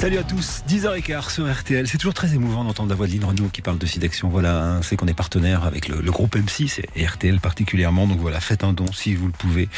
Salut à tous, 10h15 sur RTL. C'est toujours très émouvant d'entendre la voix de Lynn Renault qui parle de SIDAction. Voilà, hein, c'est qu'on est partenaire avec le, groupe M6 et RTL particulièrement. Donc voilà, faites un don si vous le pouvez.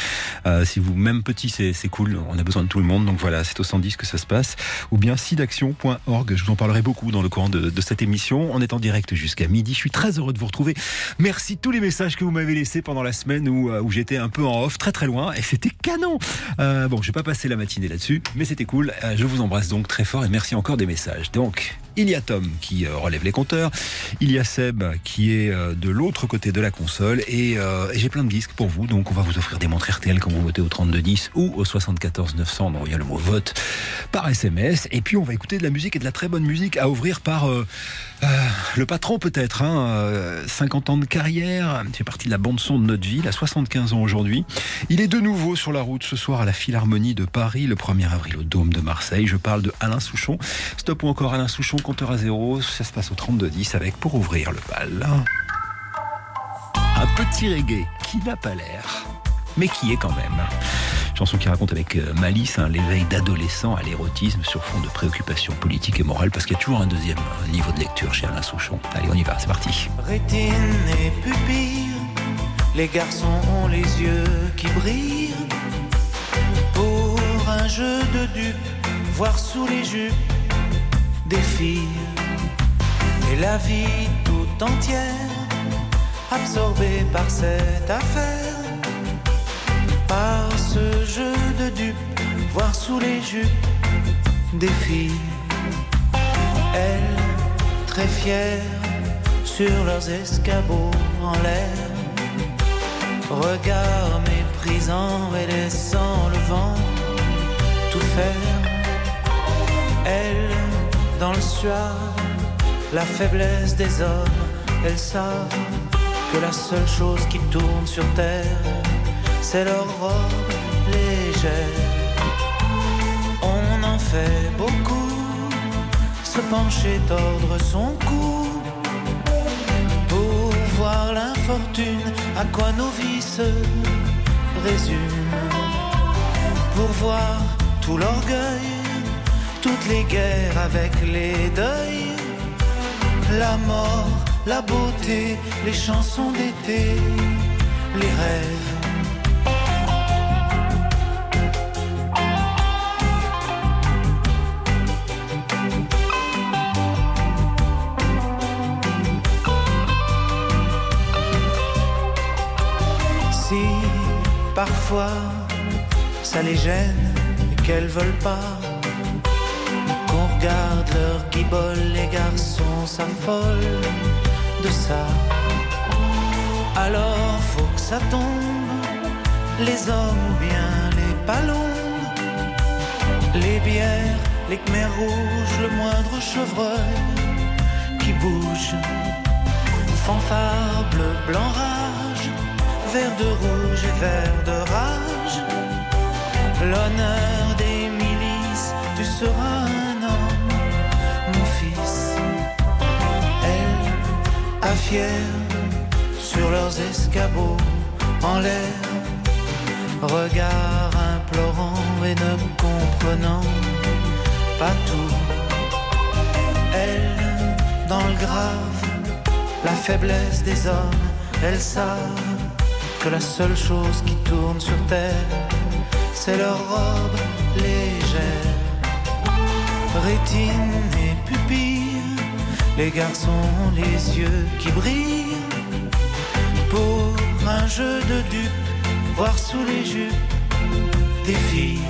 Euh, si vous, même petit, c'est cool. On a besoin de tout le monde. Donc voilà, c'est au 110 que ça se passe. Ou bien sidaction.org. Je vous en parlerai beaucoup dans le courant de, de cette émission. On est en direct jusqu'à midi. Je suis très heureux de vous retrouver. Merci tous les messages que vous m'avez laissés pendant la semaine où, euh, où j'étais un peu en off, très très loin. Et c'était canon. Euh, bon, je vais pas passer la matinée là-dessus, mais c'était cool. Euh, je vous embrasse donc très fort et merci encore des messages. Donc, il y a Tom qui euh, relève les compteurs, il y a Seb qui est euh, de l'autre côté de la console euh, et, j'ai plein de disques pour vous. Donc on va vous offrir des montres RTL quand vous votez au 3210 ou au 74 900. Non, il y a le mot vote par SMS. Et puis on va écouter de la musique et de la très bonne musique à ouvrir par le patron peut-être. Hein, 50 ans de carrière, c'est partie de la bande son de notre vie. Il a 75 ans aujourd'hui. Il est de nouveau sur la route ce soir à la Philharmonie de Paris, le 1er avril au Dôme de Marseille. Je parle de Alain Souchon. Stop ou encore Alain Souchon compteur à zéro. Ça se passe au 32-10 avec pour ouvrir le bal. Un petit reggae qui n'a pas l'air, mais qui est quand même. Chanson qui raconte avec euh, malice hein, l'éveil d'adolescents à l'érotisme sur fond de préoccupations politiques et morales, parce qu'il y a toujours un deuxième niveau de lecture chez Alain Souchon. Allez, on y va, c'est parti. Rétine et pupille, les garçons ont les yeux qui brillent. Pour un jeu de dupes, voir sous les jupes des filles et la vie tout entière absorbée par cette affaire, par ce jeu de dupes, voir sous les jupes des filles. Elles, très fières, sur leurs escabeaux en l'air, regard méprisant et laissant le vent tout faire. Elles, dans le soir, la faiblesse des hommes, elles savent que la seule chose qui tourne sur terre, c'est leur robe légère. On en fait beaucoup, se pencher, tordre son cou, pour voir l'infortune, à quoi nos vies se résument, pour voir tout l'orgueil toutes les guerres avec les deuils, la mort, la beauté, les chansons d'été, les rêves. Si parfois ça les gêne qu'elles veulent pas Regarde leur guibole, les garçons s'affolent de ça. Alors faut que ça tombe, les hommes ou bien les ballons, les bières, les khmers rouges, le moindre chevreuil qui bouge. Fanfare blanc, rage, vert de rouge et vert de rage. L'honneur des milices, tu seras sur leurs escabeaux en l'air, regard implorant et ne comprenant pas tout. Elle, dans le grave, la faiblesse des hommes, elles savent que la seule chose qui tourne sur terre, c'est leur robe légère, rétine les garçons ont les yeux qui brillent pour un jeu de dupes, voir sous les jupes des filles.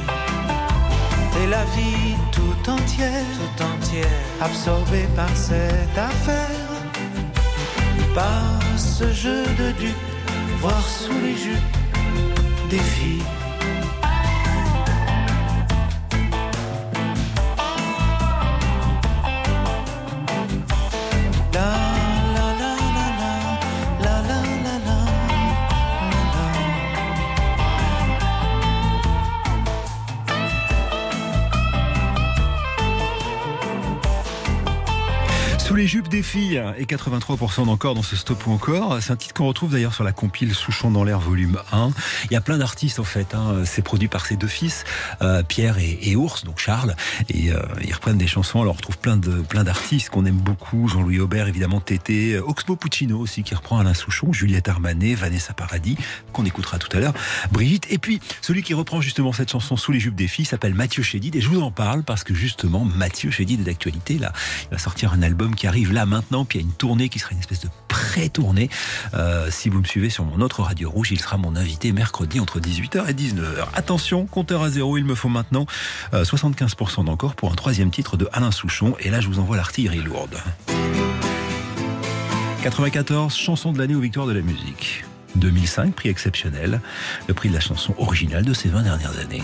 Et la vie tout entière, tout entière, absorbée par cette affaire, par ce jeu de dupes, voir sous les jupes des filles. Filles et 83% d'encore dans ce stop ou encore. C'est un titre qu'on retrouve d'ailleurs sur la compile Souchon dans l'air volume 1. Il y a plein d'artistes en fait. Hein. C'est produit par ses deux fils, euh, Pierre et, et, Ours, donc Charles. Et euh, ils reprennent des chansons. Alors on retrouve plein de plein d'artistes qu'on aime beaucoup. Jean-Louis Aubert, évidemment Tété, Oxmo Puccino aussi qui reprend Alain Souchon, Juliette Armanet, Vanessa Paradis qu'on écoutera tout à l'heure, Brigitte. Et puis celui qui reprend justement cette chanson sous les jupes des filles s'appelle Mathieu Chédid. Et je vous en parle parce que justement Mathieu Chédid est d'actualité là. Il va sortir un album qui arrive là maintenant, puis il y a une tournée qui sera une espèce de pré-tournée. Euh, si vous me suivez sur mon autre radio rouge, il sera mon invité mercredi entre 18h et 19h. Attention, compteur à zéro, il me faut maintenant 75% euh, d'encore pour un troisième titre de Alain Souchon. Et là, je vous envoie l'artillerie lourde. 94, chanson de l'année aux victoires de la musique. 2005, prix exceptionnel, le prix de la chanson originale de ces 20 dernières années.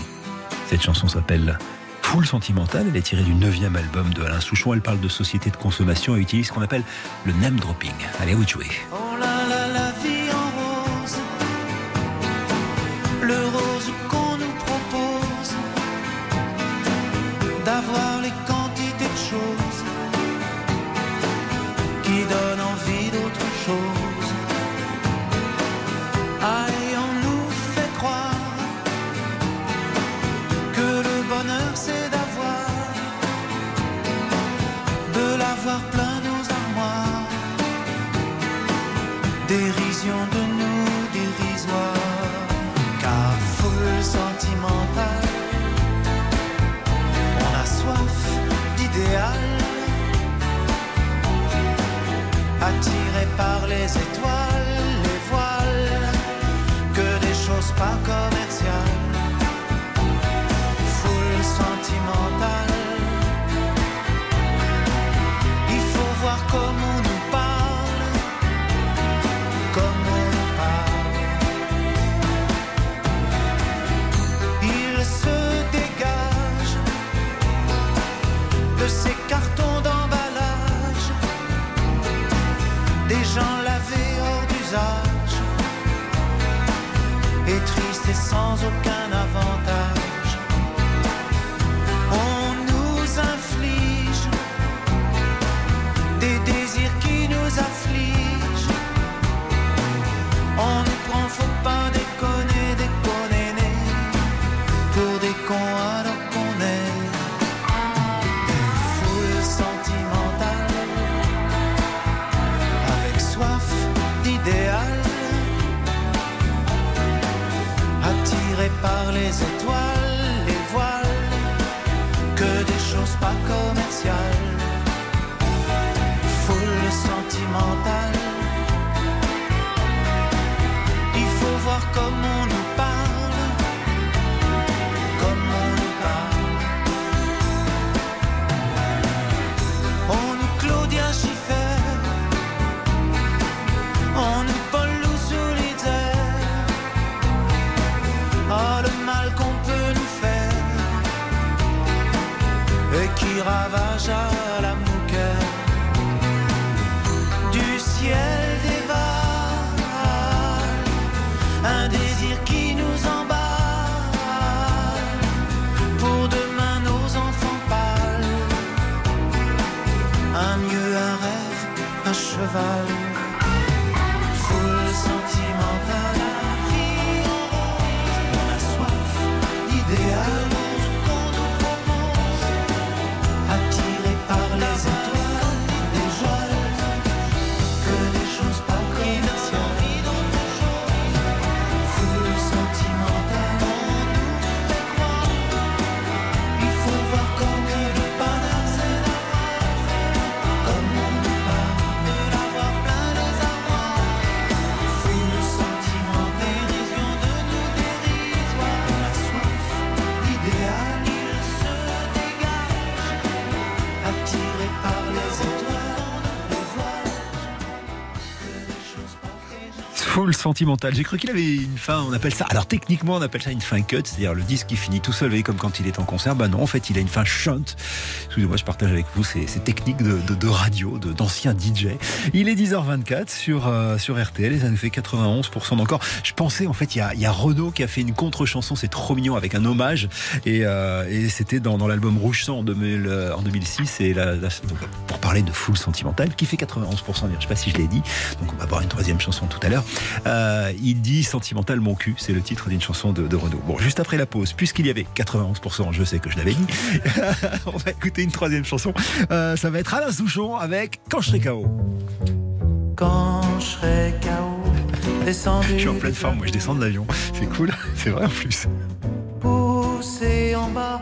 Cette chanson s'appelle Foule sentimentale. Elle est tirée du neuvième album de Alain Souchon. Elle parle de société de consommation et utilise ce qu'on appelle le name dropping. Allez, vous jouez. Oh. Le rose qu'on nous propose. D'avoir les quantités de choses qui donnent De nous dérisoire, car foule sentimentale, on a soif d'idéal, attiré par les étoiles, les voiles, que des choses pas commerciales. Et tristes et sans aucun avantage. Full sentimental. J'ai cru qu'il avait une fin, on appelle ça. Alors techniquement, on appelle ça une fin cut, c'est-à-dire le disque qui finit tout seul, comme quand il est en concert. Bah non, en fait, il a une fin shunt. Excusez-moi, je partage avec vous ces, techniques de, de, de radio, d'anciens DJ. Il est 10h24 sur, euh, sur RTL et ça nous fait 91% d'encore. Je pensais, en fait, il y a, il y a Renaud qui a fait une contre-chanson, c'est trop mignon, avec un hommage. Et, euh, c'était dans, l'album Rouge Sang en, 2000, euh, 2006. Et donc, de Full Sentimental, qui fait 91%, je sais pas si je l'ai dit. Donc on va voir une troisième chanson tout à l'heure. Euh, il dit Sentimental mon cul, c'est le titre d'une chanson de, de Renaud. Bon, juste après la pause, puisqu'il y avait 91%, je sais que je l'avais dit, on va écouter une troisième chanson. Euh, ça va être Alain Souchon avec Quand je serai KO. Quand je serai KO, descendu. Je suis en pleine forme, moi je descends de l'avion. C'est cool, c'est vrai en plus. Poussé en bas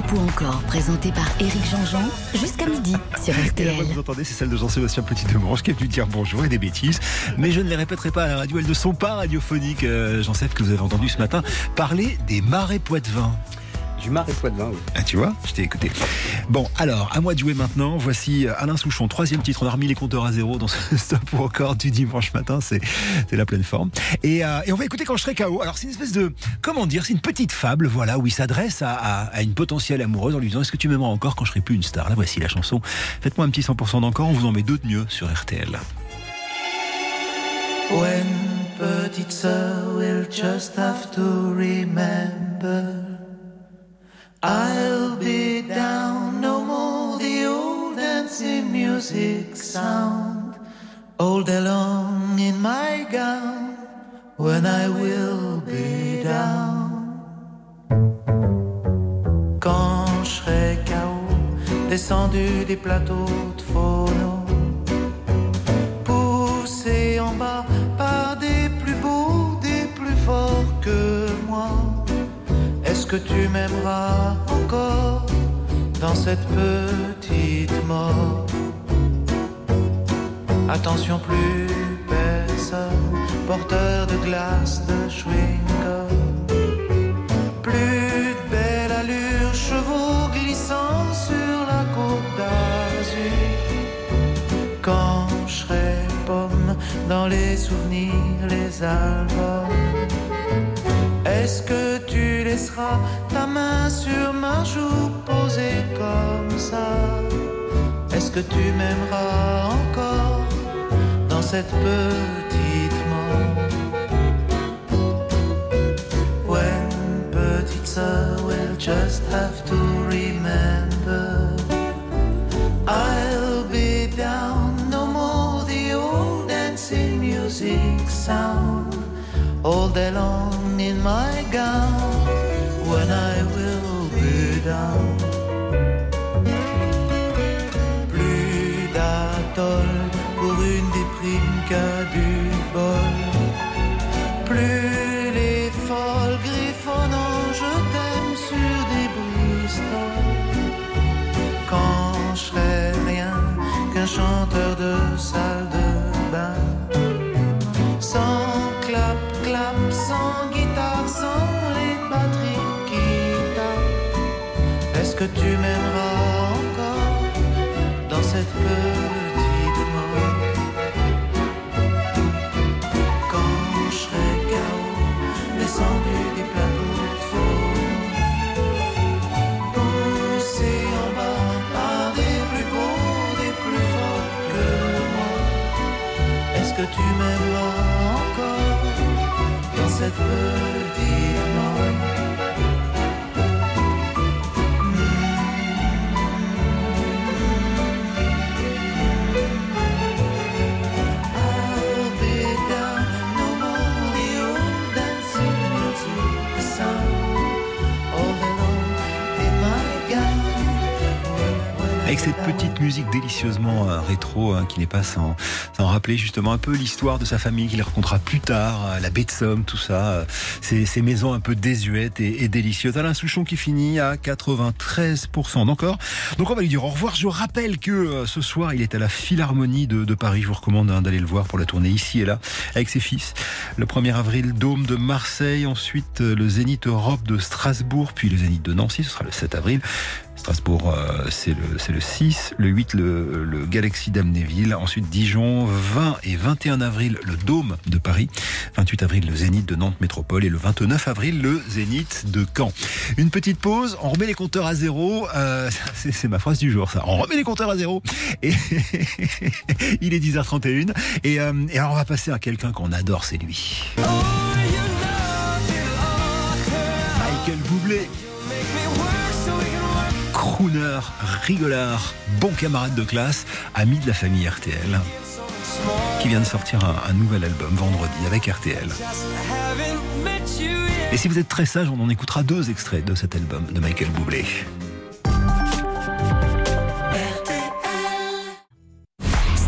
Stop ou encore, présenté par Éric Jean-Jean, jusqu'à midi sur Et la voix RTL. que vous entendez, c'est celle de Jean-Sébastien Petit-Demange qui est venu dire bonjour et des bêtises. Mais je ne les répéterai pas à la radio, elles ne sont pas radiophoniques. Euh, Jean-Seb, que vous avez entendu ce matin, parler des marais poitevins. Du marais poitevin, oui. Ah, tu vois, je t'ai écouté. Bon, alors, à moi de jouer maintenant. Voici euh, Alain Souchon, troisième titre. On a remis les compteurs à zéro dans ce stop ou encore du dimanche matin. C'est c'est la pleine forme. Et, euh, et on va écouter quand je serai KO. Alors, c'est une espèce de, comment dire, c'est une petite fable, voilà, où il s'adresse à, à- à une potentielle amoureuse en lui disant Est-ce que tu m'aimeras encore quand je serai plus une star? Là, voici la chanson. Faites-moi un petit 100% d'encore. On vous en met deux de mieux sur RTL. When petite sœur will just have to remember I'll be down no more the old dancing music sound. All day long in my gown when I will be down. Quand je serai KO descendu des plateaux de phono poussé en bas que tu m'aimeras encore dans cette petite mort Attention, plus personne, porteur de glace, de chewing-gum. Plus belle allure, chevaux glissant sur la côte d'Azur quand je serai pomme dans les souvenirs, les albums. Est-ce que tu laisseras ta main sur ma joue posée comme ça? Est-ce que tu m'aimeras encore dans cette petite mort When petite sœur will just have to remember. I'll be down, no more the old dancing music sound. All day long in my gown when I will be down. Délicieusement euh, rétro hein, qui n'est pas sans, rappeler justement un peu l'histoire de sa famille qu'il racontera plus tard, euh, la baie de Somme, tout ça, euh, ces, maisons un peu désuètes et, délicieuses. Alain Souchon qui finit à 93% d'encore. Donc on va lui dire au revoir. Je rappelle que ce soir il est à la Philharmonie de, Paris. Je vous recommande hein, d'aller le voir pour la tournée ici et là avec ses fils. Le 1er avril, Dôme de Marseille, ensuite le Zénith Europe de Strasbourg, puis le Zénith de Nancy, ce sera le 7 avril. Strasbourg, euh, c'est le, c'est le 6. Le 8, le, le Galaxy d'Amnéville. Ensuite, Dijon. 20 et 21 avril, le Dôme de Paris. 28 avril, le Zénith de Nantes Métropole. Et le 29 avril, le Zénith de Caen. Une petite pause. On remet les compteurs à zéro. Euh, c'est, ma phrase du jour, ça. On remet les compteurs à zéro. Et il est 10h31. Et, euh, et alors, on va passer à quelqu'un qu'on adore, c'est lui. Michael Bublé. Crooner, rigolard, bon camarade de classe, ami de la famille RTL, qui vient de sortir un, nouvel album vendredi avec RTL. Et si vous êtes très sage, on en écoutera deux extraits de cet album de Michael Bublé.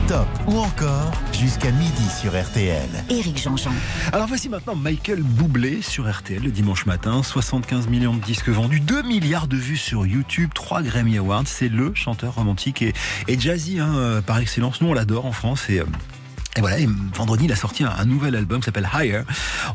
Stop ou encore jusqu'à midi sur RTL. Éric Jean-Jean. Alors voici maintenant Michael Bublé sur RTL le dimanche matin. 75 millions de disques vendus, 2 milliards de vues sur YouTube, 3 Grammy Awards. C'est le chanteur romantique et, et jazzy hein, euh, par excellence. Nous on l'adore en France et... et voilà, et vendredi, il a sorti un, nouvel album qui s'appelle Higher.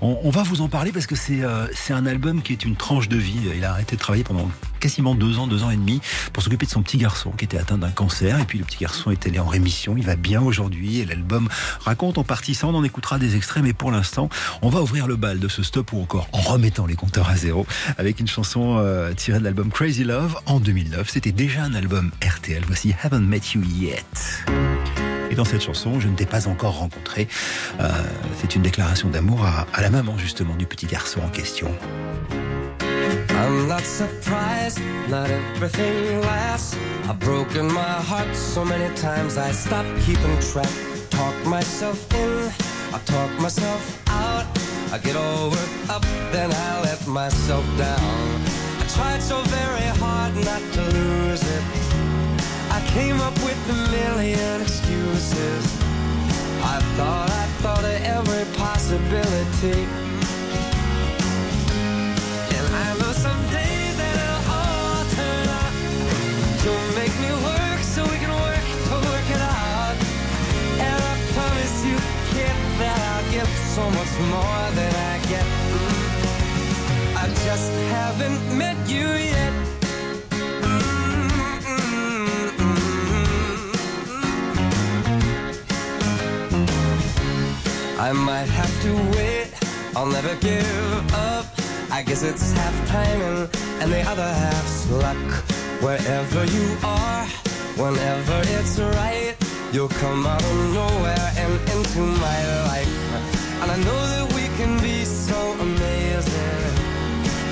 On, va vous en parler parce que c'est euh, c'est un album qui est une tranche de vie. Il a arrêté de travailler pendant quasiment deux ans, deux ans et demi pour s'occuper de son petit garçon qui était atteint d'un cancer. Et puis le petit garçon est allé en rémission. Il va bien aujourd'hui et l'album raconte en partie ça. On en écoutera des extraits, mais pour l'instant, on va ouvrir le bal de ce stop ou encore en remettant les compteurs à zéro avec une chanson euh, tirée de l'album Crazy Love en 2009. C'était déjà un album RTL. Voici Haven't Met You Yet. Dans cette chanson, je ne t'ai pas encore rencontré. Euh, c'est une déclaration d'amour à, à la maman justement du petit garçon en question. I'm not surprised, not everything lasts. I've broken my heart so many times I stopped keeping track. Talk myself in, I talk myself out. I get all worked up, then I let myself down. I tried so very hard not to lose it. Came up with a million excuses. I thought I thought of every possibility. And I know someday that it'll all turn out. You'll make me work so we can work to work it out. And I promise you, kid, that I'll give so much more than I get. I just haven't met you yet. I might have to wait, I'll never give up. I guess it's half timing and the other half's luck. Wherever you are, whenever it's right, you'll come out of nowhere and into my life. And I know that we can be so amazing.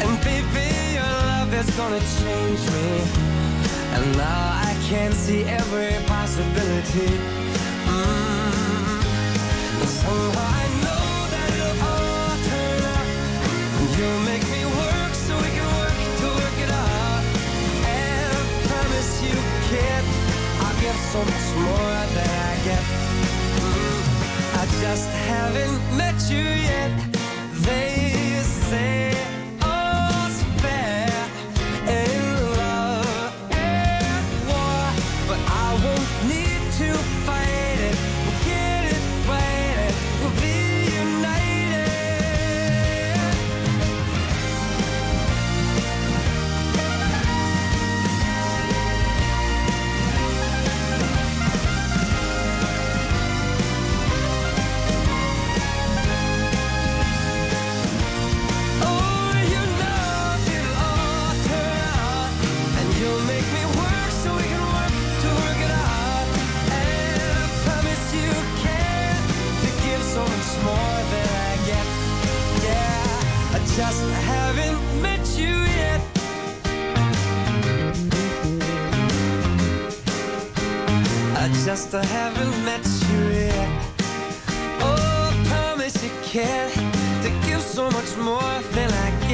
And baby, your love is gonna change me. And now I can see every possibility. Mm. So we can work to work it out. And I promise you, kid, I'll get so much more than I get. Mm. I just haven't met you yet. They say just haven't met you yet. I just haven't met you yet. Oh, promise you can to give so much more than I get.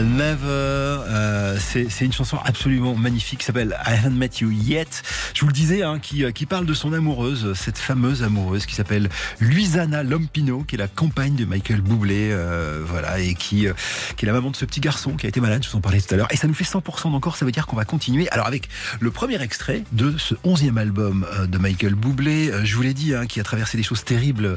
à 9h c'est une chanson absolument magnifique qui s'appelle I Haven't Met You Yet. Je vous le disais, hein, qui, qui parle de son amoureuse, cette fameuse amoureuse qui s'appelle Luisana Lompino, qui est la compagne de Michael Bublé, euh, voilà, et qui, euh, qui est la maman de ce petit garçon qui a été malade, je vous en parlais tout à l'heure. Et ça nous fait 100% d'encore, ça veut dire qu'on va continuer. Alors avec le premier extrait de ce 11e album euh, de Michael Bublé, euh, je vous l'ai dit, hein, qui a traversé des choses terribles.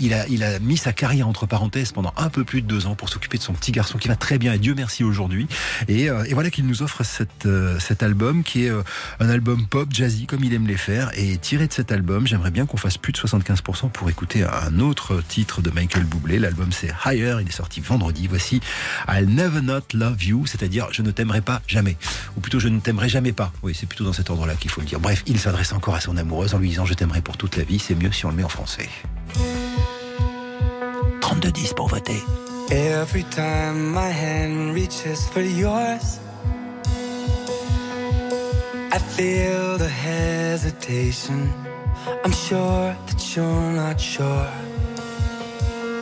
Il, a, il a mis sa carrière entre parenthèses pendant un peu plus de deux ans pour s'occuper de son petit garçon qui va très bien et Dieu merci aujourd'hui. Et, euh, et, voilà qu'il nous offre euh, cet album qui est euh, un album pop, jazzy, comme il aime les faire. Et tiré de cet album, j'aimerais bien qu'on fasse plus de 75% pour écouter un autre titre de Michael Bublé. L'album c'est Higher, il est sorti vendredi. Voici I'll Never Not Love You, c'est-à-dire je ne t'aimerai pas jamais. Ou plutôt je ne t'aimerai jamais pas. Oui, c'est plutôt dans cet ordre-là qu'il faut le dire. Bref, il s'adresse encore à son amoureuse en lui disant je t'aimerai pour toute la vie. C'est mieux si on le met en français. 32-10 pour voter. Every time my hand reaches for yours, I feel the hesitation. I'm sure that you're not sure.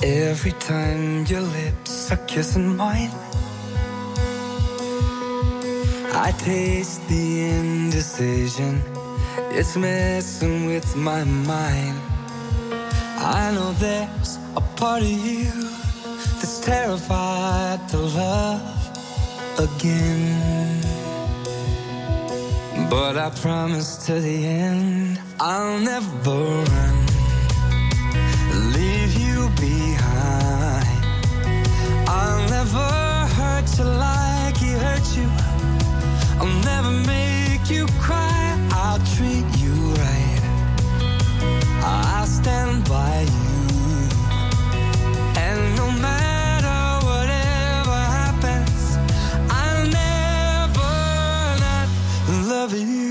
Every time your lips are kissing mine, I taste the indecision. It's messing with my mind. I know there's a part of you that's terrified to love again. But I promise to the end, I'll never run, leave you behind. I'll never hurt you like he hurt you. I'll never make you cry. I'll treat you right. I'll stand by you. Love you.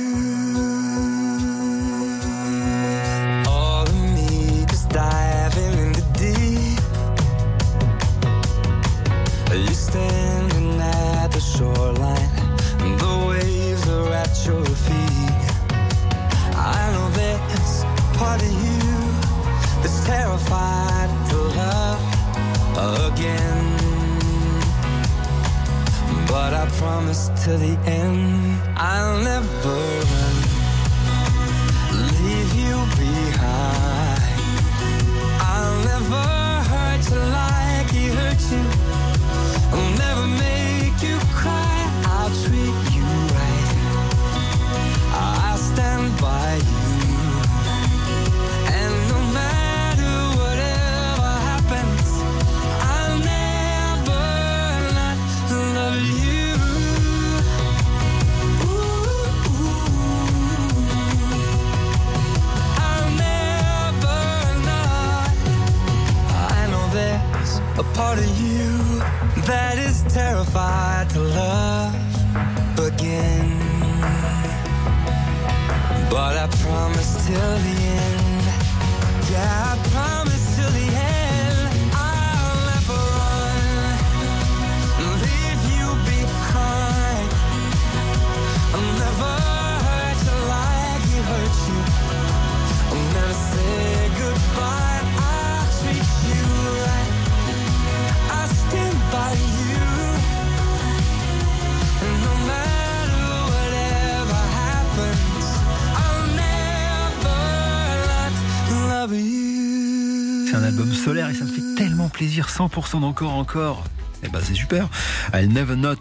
Plaisir, 100% d'encore encore. Et ben c'est super. I'll never not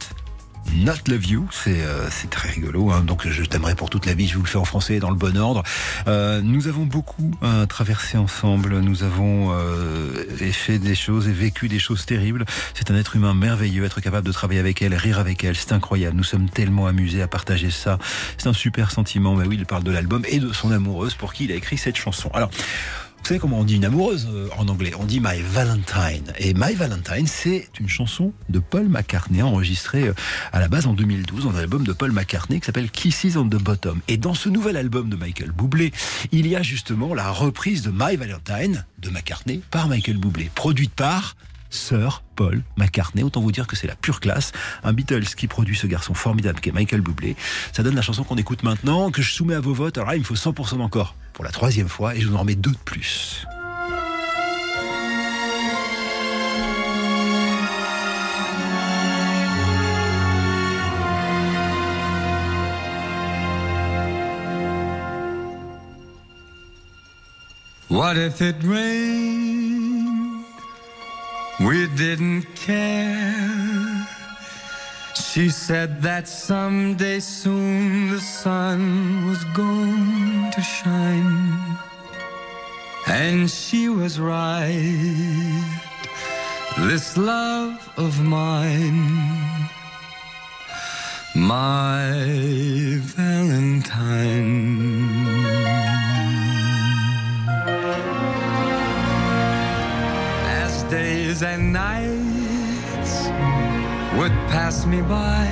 Not Love You, c'est euh, très rigolo. Hein. Donc je t'aimerai pour toute la vie. Je vous le fais en français dans le bon ordre. Euh, nous avons beaucoup euh, traversé ensemble. Nous avons euh, fait des choses et vécu des choses terribles. C'est un être humain merveilleux. Être capable de travailler avec elle, rire avec elle, c'est incroyable. Nous sommes tellement amusés à partager ça. C'est un super sentiment. Mais oui, il parle de l'album et de son amoureuse pour qui il a écrit cette chanson. Alors. Vous savez comment on dit une amoureuse euh, en anglais? On dit My Valentine. Et My Valentine, c'est une chanson de Paul McCartney enregistrée euh, à la base en 2012 dans un album de Paul McCartney qui s'appelle Kisses on the Bottom. Et dans ce nouvel album de Michael Bublé, il y a justement la reprise de My Valentine de McCartney par Michael Bublé, produite par Sir Paul McCartney. Autant vous dire que c'est la pure classe. Un Beatles qui produit ce garçon formidable qui est Michael Bublé. Ça donne la chanson qu'on écoute maintenant, que je soumets à vos votes. Alors là, il me faut 100% encore pour la troisième fois et je vous en remets deux de plus. What if it rains? We didn't care. She said that someday soon the sun was going to shine. And she was right. This love of mine, my Valentine. Days and nights would pass me by.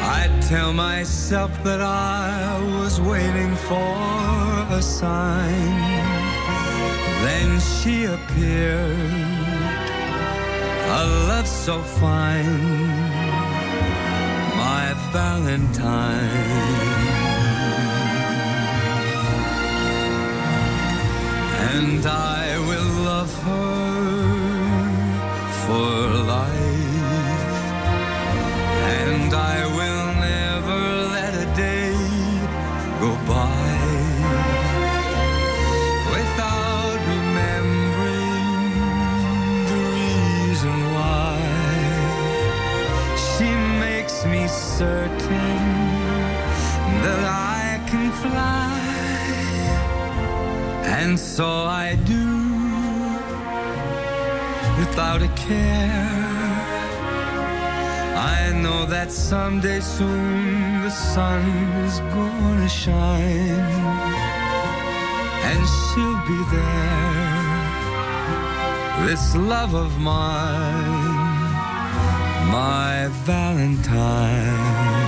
I'd tell myself that I was waiting for a sign. Then she appeared, a love so fine, my Valentine. And I will love her for life. And so I do without a care. I know that someday soon the sun is gonna shine, and she'll be there. This love of mine, my Valentine.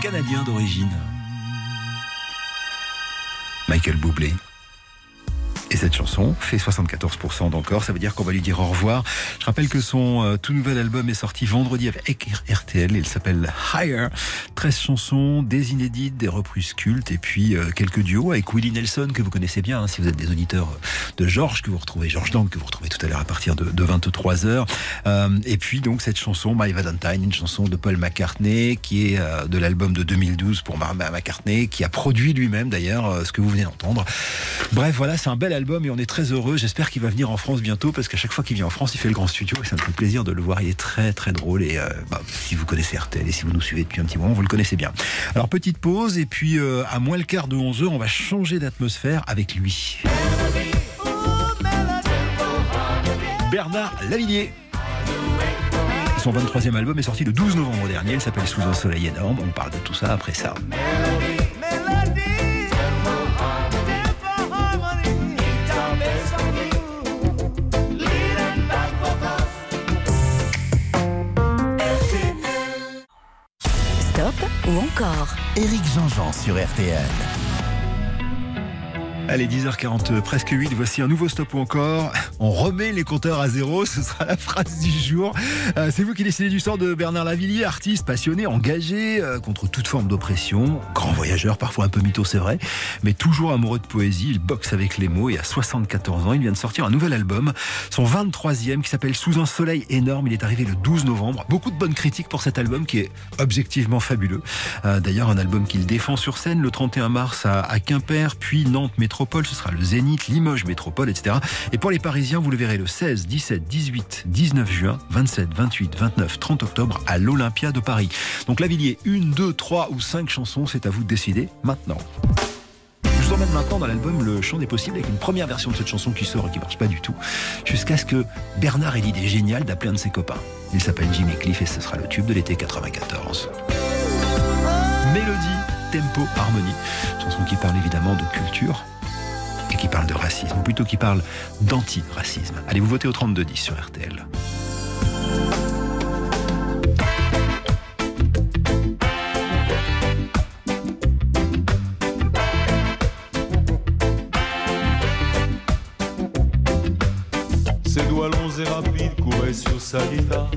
Canadien d'origine. Michael Bublé. Et cette chanson fait 74% d'encore, ça veut dire qu'on va lui dire au revoir. Je rappelle que son euh, tout nouvel album est sorti vendredi avec RTL, il s'appelle Higher. 13 chansons, des inédites, des reprises cultes et puis euh, quelques duos avec Willie Nelson que vous connaissez bien hein, si vous êtes des auditeurs de Georges, que vous retrouvez Georges Dank, que vous retrouvez tout à l'heure à partir de, de 23h. Euh, et puis donc cette chanson My Valentine, une chanson de Paul McCartney qui est euh, de l'album de 2012 pour McCartney, qui a produit lui-même d'ailleurs euh, ce que vous venez d'entendre. Bref, voilà, c'est un bel album et on est très heureux. J'espère qu'il va venir en France bientôt parce qu'à chaque fois qu'il vient en France, il fait le grand studio et ça me fait plaisir de le voir. Il est très très drôle et euh, bah, si vous connaissez RTL et si vous nous suivez depuis un petit moment, vous le connaissez bien. Alors petite pause et puis euh, à moins le quart de 11h, on va changer d'atmosphère avec lui. Bernard Lavillier. Son 23e album est sorti le 12 novembre dernier. Il s'appelle Sous un soleil énorme. On parle de tout ça après ça. Ou encore Éric Jean-Jean sur RTL. Allez, 10h40, presque 8, voici un nouveau stop ou encore. On remet les compteurs à zéro, ce sera la phrase du jour. Euh, c'est vous qui décidez du sort de Bernard Lavillier, artiste passionné, engagé euh, contre toute forme d'oppression, grand voyageur, parfois un peu mytho, c'est vrai, mais toujours amoureux de poésie. Il boxe avec les mots et à 74 ans, il vient de sortir un nouvel album, son 23e qui s'appelle Sous un soleil énorme. Il est arrivé le 12 novembre. Beaucoup de bonnes critiques pour cet album qui est objectivement fabuleux. Euh, D'ailleurs, un album qu'il défend sur scène le 31 mars à, à Quimper, puis Nantes Métro Ce sera le Zénith, Limoges Métropole, etc. Et pour les Parisiens, vous le verrez le 16, 17, 18, 19 juin, 27, 28, 29, 30 octobre à l'Olympia de Paris. Donc Lavillier, une, deux, trois ou cinq chansons, c'est à vous de décider maintenant. Je vous emmène maintenant dans l'album Le Chant des Possibles avec une première version de cette chanson qui sort et qui marche pas du tout, jusqu'à ce que Bernard ait l'idée géniale d'appeler un de ses copains. Il s'appelle Jimmy Cliff et ce sera le tube de l'été 94. Mélodie, tempo, harmonie. Chanson qui parle évidemment de culture qui parle de racisme, ou plutôt qui parle d'anti-racisme. Allez, vous votez au 32-10 sur RTL. Ses doigts longs et rapides couraient sur sa guitare.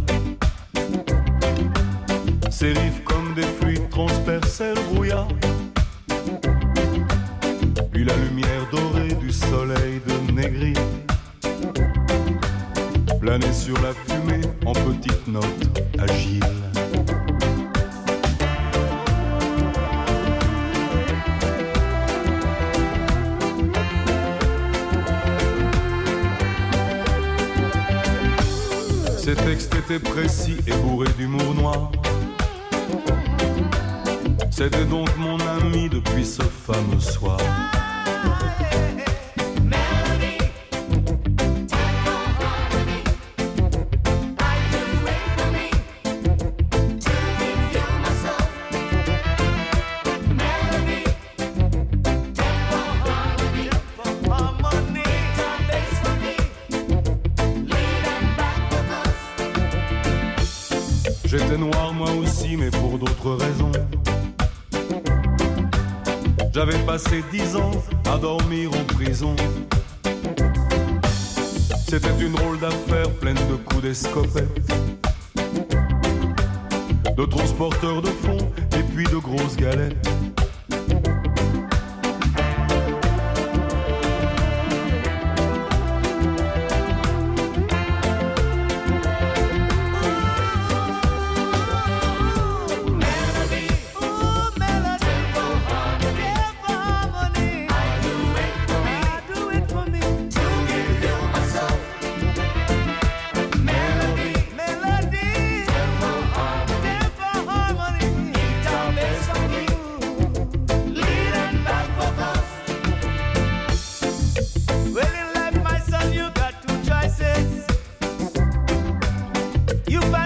You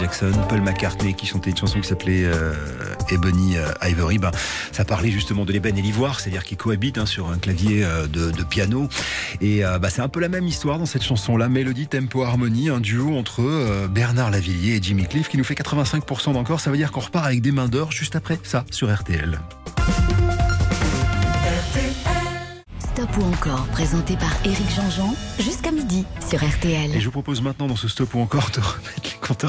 Jackson, Paul McCartney qui chantait une chanson qui s'appelait euh, Ebony euh, Ivory. Ben, ça parlait justement de l'ébène et l'ivoire, c'est-à-dire qu'ils cohabitent hein, sur un clavier euh, de, de piano. Et euh, bah, c'est un peu la même histoire dans cette chanson-là, mélodie, tempo, harmonie, un duo entre Bernard Lavillier et Jimmy Cliff qui nous fait 85% d'encore. Ça veut dire qu'on repart avec des mains d'or juste après ça sur RTL. Stop ou encore, présenté par Éric Jean-Jean, jusqu'à midi sur RTL. Et je vous propose maintenant dans ce stop ou encore de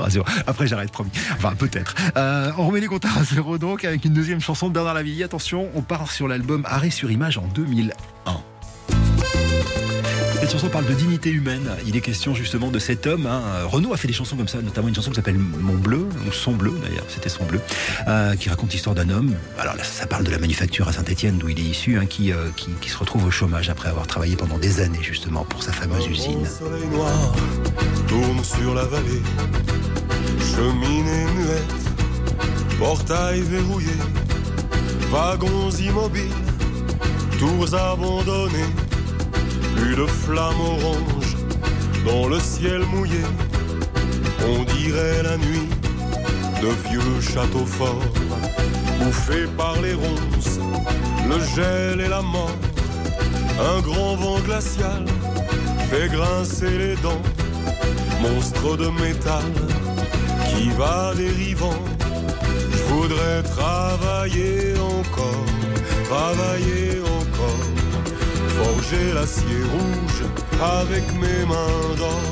à zéro. Après j'arrête, promis. Enfin peut-être. Euh, on remet les compteurs à zéro donc avec une deuxième chanson de Bernard Lavillier. Attention, on part sur l'album Arrêt sur image en 2001. Cette chanson parle de dignité humaine. Il est question justement de cet homme. Hein. Renaud a fait des chansons comme ça, notamment une chanson qui s'appelle Mon Bleu, ou Son Bleu d'ailleurs, c'était Son Bleu, euh, qui raconte l'histoire d'un homme. Alors là, ça parle de la manufacture à Saint-Etienne, d'où il est issu, hein, qui, euh, qui, qui se retrouve au chômage après avoir travaillé pendant des années justement pour sa fameuse usine. Le soleil noir tourne sur la vallée, cheminée muette, portail verrouillé, wagons immobiles, tours abandonnées, plus de flammes oranges dans le ciel mouillé. On dirait la nuit de vieux châteaux forts, bouffés par les ronces, le gel et la mort. Un grand vent glacial fait grincer les dents, monstre de métal qui va dérivant. Je voudrais travailler encore, travailler encore, forger l'acier rouge avec mes mains d'or,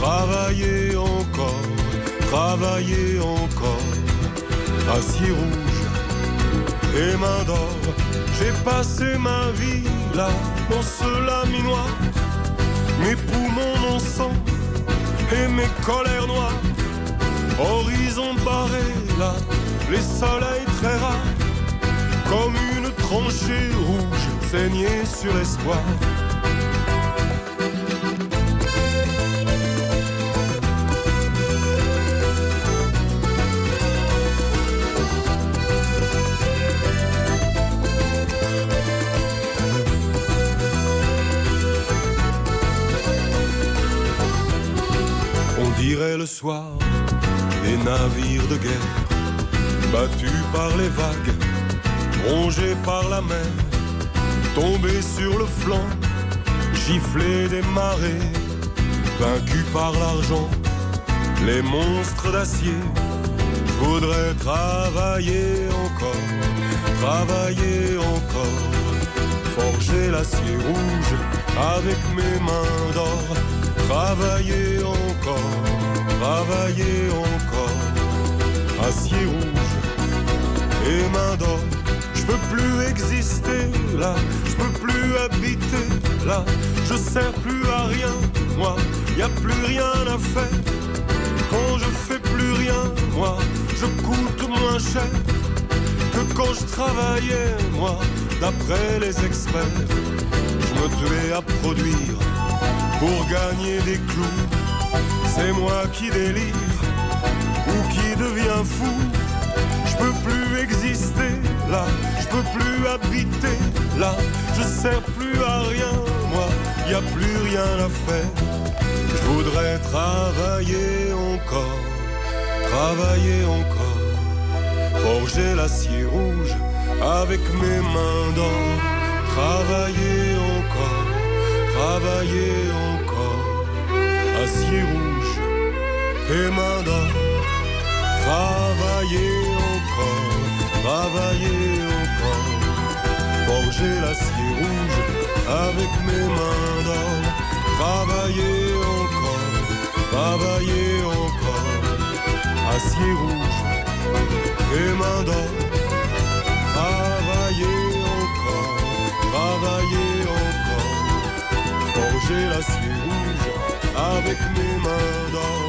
travailler encore, travailler encore, acier rouge et main d'or. J'ai passé ma vie là, dans ce laminoir, mes poumons en sang et mes colères noires. Horizon barré là, les soleils très rares, comme une tranchée rouge saignée sur l'espoir. On dirait le soir des navires de guerre, battus par les vagues, rongés par la mer, tombés sur le flanc, giflés des marées, vaincus par l'argent, les monstres d'acier. Je voudrais travailler encore, travailler encore, forger l'acier rouge avec mes mains d'or, travailler encore, travailler encore, acier rouge et main d'or. Je peux plus exister là, peux plus habiter là, je sers plus à rien, moi, y a plus rien à faire. Quand je fais plus rien, moi, je coûte moins cher que quand je travaillais, moi, d'après les experts. Je me tuais à produire pour gagner des clous. C'est moi qui délire ou qui devient fou. Je peux plus exister là, je peux plus habiter là, je sers plus à rien, moi, y a plus rien à faire. Je voudrais travailler encore, travailler encore, forger l'acier rouge avec mes mains d'or, travailler encore, travailler encore, acier rouge et mains d'or, travailler encore, travailler encore, forger l'acier rouge avec mes mains d'or, travailler encore, travailler encore, acier rouge et mains d'or, travailler encore, travailler encore, forger l'acier rouge avec mes mains d'or,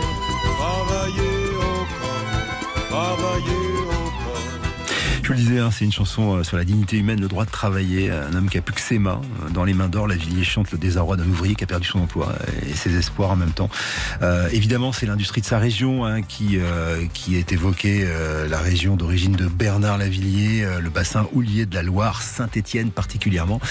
travailler encore, travailler Je le disais, hein, c'est une chanson euh, sur la dignité humaine, le droit de travailler. Un homme qui a plus que ses mains. Euh, Dans les mains d'or, la chante le désarroi d'un ouvrier qui a perdu son emploi et ses espoirs en même temps. Euh, évidemment, c'est l'industrie de sa région hein, qui, euh, qui est évoquée, euh, la région d'origine de Bernard Lavillier, euh, le bassin houlier de la Loire, Saint-Étienne particulièrement.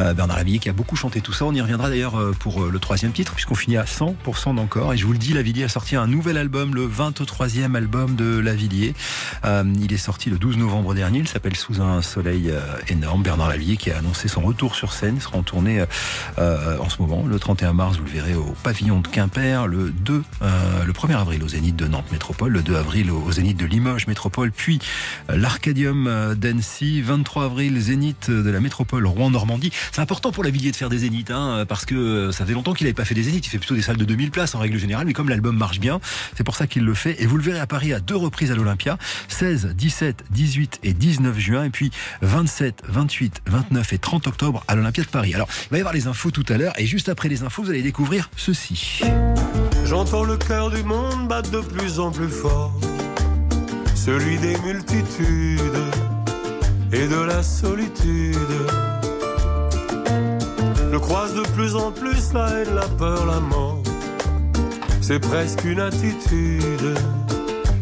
Euh, Bernard Lavillier qui a beaucoup chanté tout ça. On y reviendra d'ailleurs euh, pour euh, le troisième titre, puisqu'on finit à 100% d'encore. Et je vous le dis, Lavillier a sorti un nouvel album, le 23e album de Lavillier. Euh, il est sorti le 12 novembre dernier. Il s'appelle Sous un soleil euh, énorme. Bernard Lavillier qui a annoncé son retour sur scène. Sera en tournée euh, en ce moment. Le 31 mars, vous le verrez au pavillon de Quimper. Le 2, euh, le 1er avril au Zénith de Nantes Métropole. Le 2 avril au Zénith de Limoges Métropole. Puis l'Arcadium d'Annecy. 23 avril, Zénith de la Métropole Rouen-Normandie. C'est important pour Lavillier de faire des Zéniths, hein, parce que ça fait longtemps qu'il n'avait pas fait des Zéniths. Il fait plutôt des salles de 2000 places en règle générale. Mais comme l'album marche bien, c'est pour ça qu'il le fait. Et vous le verrez à Paris à deux reprises à l'Olympia. 16, 17, 18 et 19 juin. Et puis 27, 28, 29 et 30 octobre à l'Olympia de Paris. Alors, il va y avoir les infos tout à l'heure. Et juste après les infos, vous allez découvrir ceci. J'entends le cœur du monde battre de plus en plus fort, celui des multitudes et de la solitude. Je croise de plus en plus la haine, la peur, la mort. C'est presque une attitude,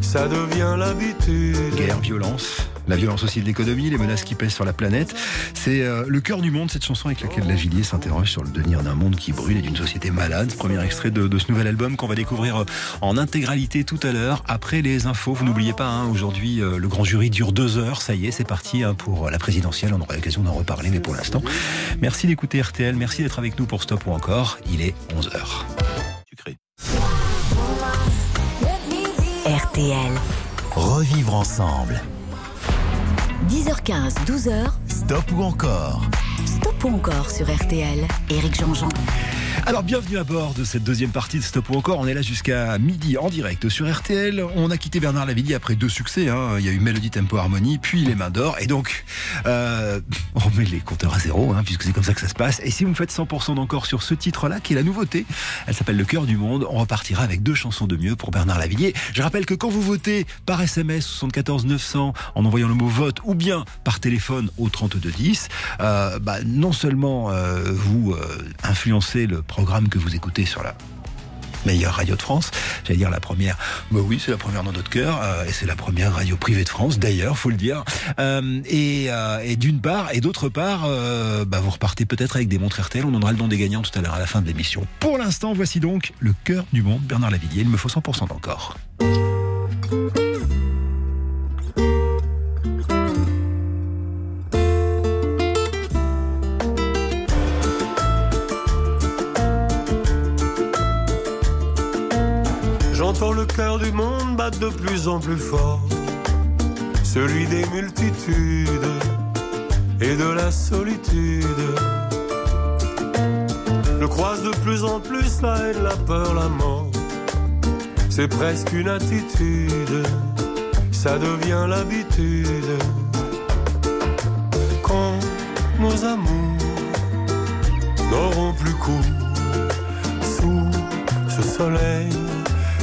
ça devient l'habitude. Guerre, violence. La violence aussi de l'économie, les menaces qui pèsent sur la planète. C'est euh, le cœur du monde, cette chanson avec laquelle Lavillier s'interroge sur le devenir d'un monde qui brûle et d'une société malade. Premier extrait de, de ce nouvel album qu'on va découvrir euh, en intégralité tout à l'heure, après les infos. Vous n'oubliez pas, hein, aujourd'hui, euh, le grand jury dure deux heures. Ça y est, c'est parti hein, pour la présidentielle. On aura l'occasion d'en reparler, mais pour l'instant, merci d'écouter RTL. Merci d'être avec nous pour Stop ou encore. Il est 11h. Sucré. RTL. Revivre ensemble. 10h15, 12h. Stop ou encore Stop ou encore sur RTL. Éric Jean-Jean. Alors bienvenue à bord de cette deuxième partie de Stop ou encore. On est là jusqu'à midi en direct sur RTL. On a quitté Bernard Lavillier après deux succès. Hein. Il y a eu Mélodie Tempo Harmonie, puis Les Mains d'Or. Et donc, euh, on met les compteurs à zéro, hein, puisque c'est comme ça que ça se passe. Et si vous me faites 100% d'encore sur ce titre-là, qui est la nouveauté, elle s'appelle Le cœur du monde. On repartira avec deux chansons de mieux pour Bernard Lavillier. Je rappelle que quand vous votez par SMS 74 900 en envoyant le mot vote ou bien par téléphone au 3210, euh, bah, non seulement euh, vous euh, influencez le programme que vous écoutez sur la meilleure radio de France. J'allais dire la première. Bah oui, c'est la première dans notre cœur euh, et c'est la première radio privée de France d'ailleurs, faut le dire. Euh, et, euh, et d'une part et d'autre part, bah, vous repartez peut-être avec des montres RTL. On donnera le nom des gagnants tout à l'heure à la fin de l'émission. Pour l'instant, voici donc le cœur du monde, Bernard Lavillier. Il me faut 100% d'encore. Cœur du monde battre de plus en plus fort, celui des multitudes et de la solitude. Je croise de plus en plus la haine, la peur, la mort. C'est presque une attitude, ça devient l'habitude. Quand nos amours n'auront plus cours sous ce soleil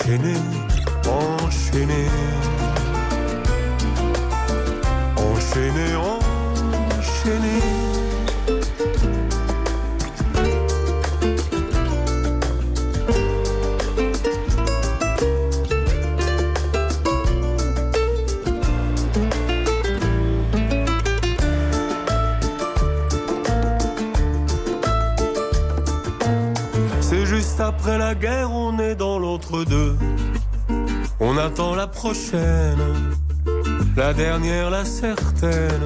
enchaîné, enchaîné. On attend la prochaine, la dernière, la certaine.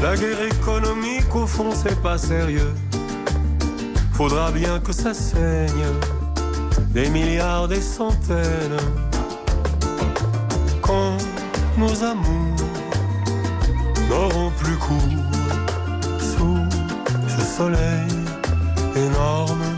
La guerre économique, au fond, c'est pas sérieux. Faudra bien que ça saigne, des milliards, des centaines. Quand nos amours n'auront plus cours sous ce soleil énorme.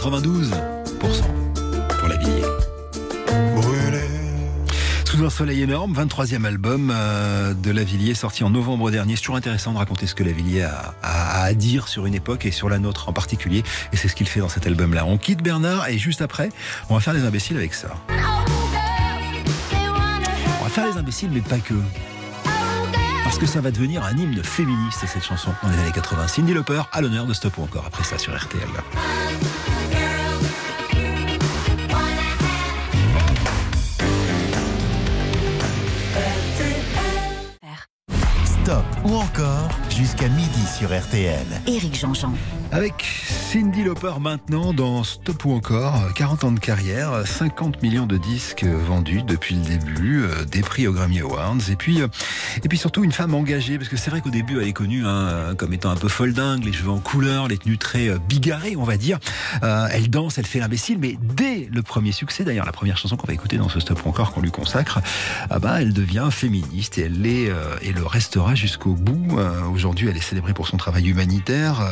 92% pour brûlé. Sous un soleil énorme, 23e album euh, de Lavillier sorti en novembre dernier. C'est toujours intéressant de raconter ce que Lavillier a, a, à dire sur une époque et sur la nôtre en particulier. Et c'est ce qu'il fait dans cet album-là. On quitte Bernard et juste après, on va faire les imbéciles avec ça. On va faire les imbéciles, mais pas que. Parce que ça va devenir un hymne féministe, cette chanson, dans les années 80. Cindy Lauper à l'honneur de Stop ou encore après ça sur RTL. Stop ou encore jusqu'à midi sur RTL. Éric Jean-Jean. Avec Cindy Lauper maintenant dans Stop ou encore, 40 ans de carrière, 50 millions de disques vendus depuis le début, euh, des prix aux Grammy Awards, et puis, euh, et puis surtout une femme engagée, parce que c'est vrai qu'au début elle est connue hein, comme étant un peu folle dingue, les cheveux en couleur, les tenues très euh, bigarrées on va dire. Euh, elle danse, elle fait l'imbécile, mais dès le premier succès, d'ailleurs la première chanson qu'on va écouter dans ce Stop ou encore qu'on lui consacre, ah bah, elle devient féministe et elle l'est et le restera jusqu'au bout. Aujourd'hui elle est célébrée pour son travail humanitaire,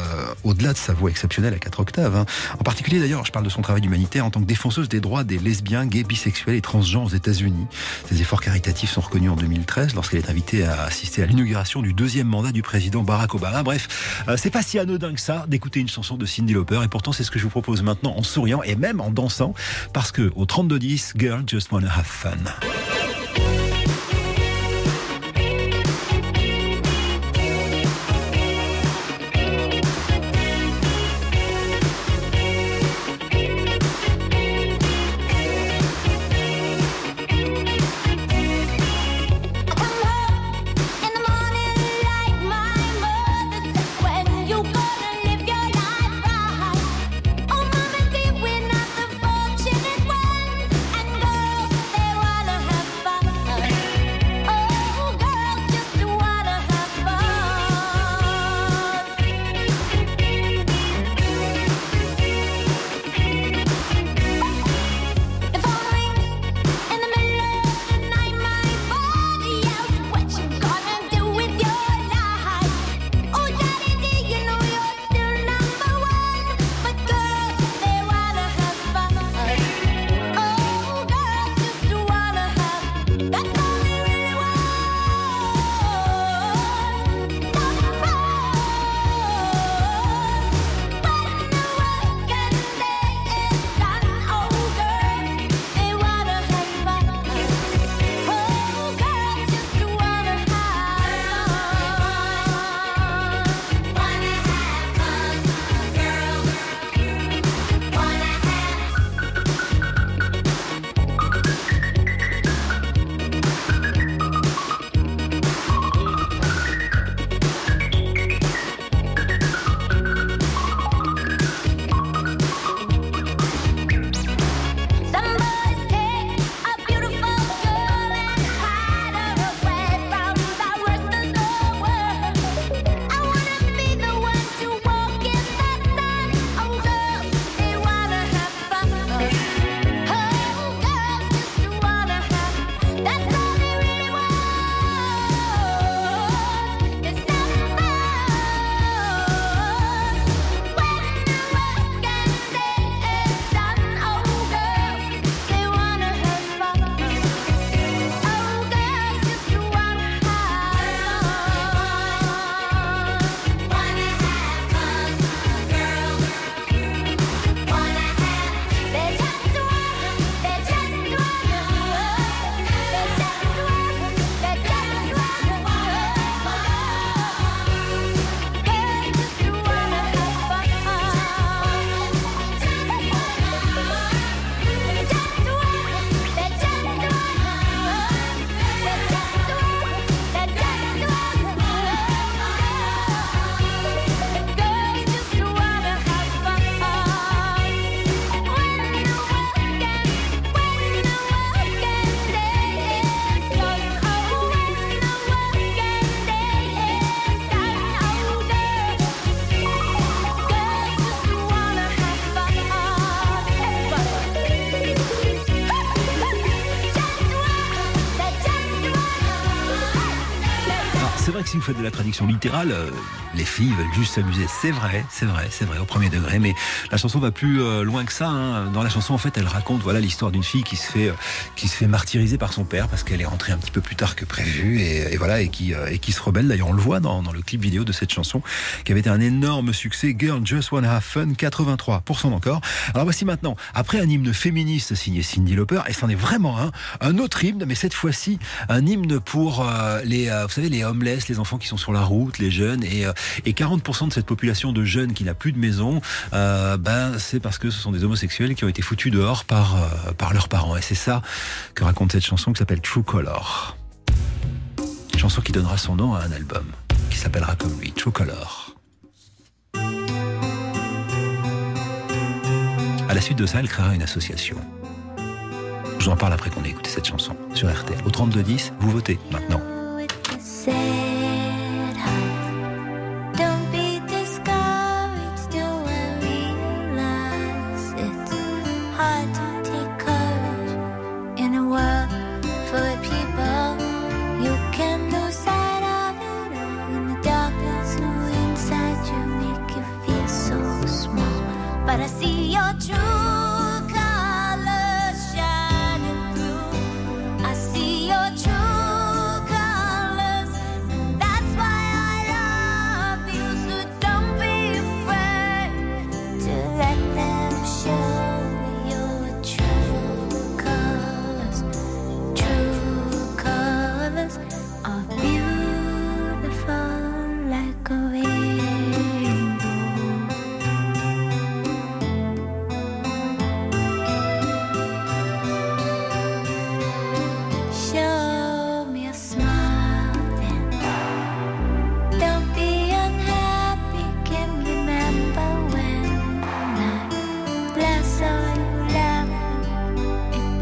au-delà de sa voix exceptionnelle à 4 octaves. Hein. En particulier d'ailleurs, je parle de son travail humanitaire en tant que défenseuse des droits des lesbiens, gays, bisexuels et transgenres aux États-Unis. Ses efforts caritatifs sont reconnus en 2013 lorsqu'elle est invitée à assister à l'inauguration du deuxième mandat du président Barack Obama. Bref, euh, c'est pas si anodin que ça d'écouter une chanson de Cindy Lauper et pourtant c'est ce que je vous propose maintenant en souriant et même en dansant parce que au 32-10, Girl Just Wanna Have Fun. Traduction littérale, euh, les filles veulent juste s'amuser. C'est vrai, c'est vrai, c'est vrai, au premier degré. Mais la chanson va plus euh, loin que ça. hein. Dans la chanson, en fait, elle raconte voilà l'histoire d'une fille qui se fait euh, qui se fait martyriser par son père parce qu'elle est rentrée un petit peu plus tard que prévu et, et voilà et qui euh, et qui se rebelle. D'ailleurs, on le voit dans, dans le clip vidéo de cette chanson qui avait été un énorme succès. Girl Just Wanna Have Fun, 83% encore. Alors voici maintenant, après un hymne féministe signé Cindy Lauper, et c'en est vraiment un, un autre hymne, mais cette fois-ci un hymne pour les, vous savez, les homeless, les enfants qui sont sur la route, les jeunes, et, et 40% de cette population de jeunes qui n'a plus de maison, euh, ben c'est parce que ce sont des homosexuels qui ont été foutus dehors par euh, par leurs parents, et c'est ça que raconte cette chanson qui s'appelle True Color. Chanson qui donnera son nom à un album qui s'appellera comme lui, True Color. À la suite de ça, elle créera une association. Je vous en parle après qu'on ait écouté cette chanson sur RTL. Au 3210, vous votez maintenant.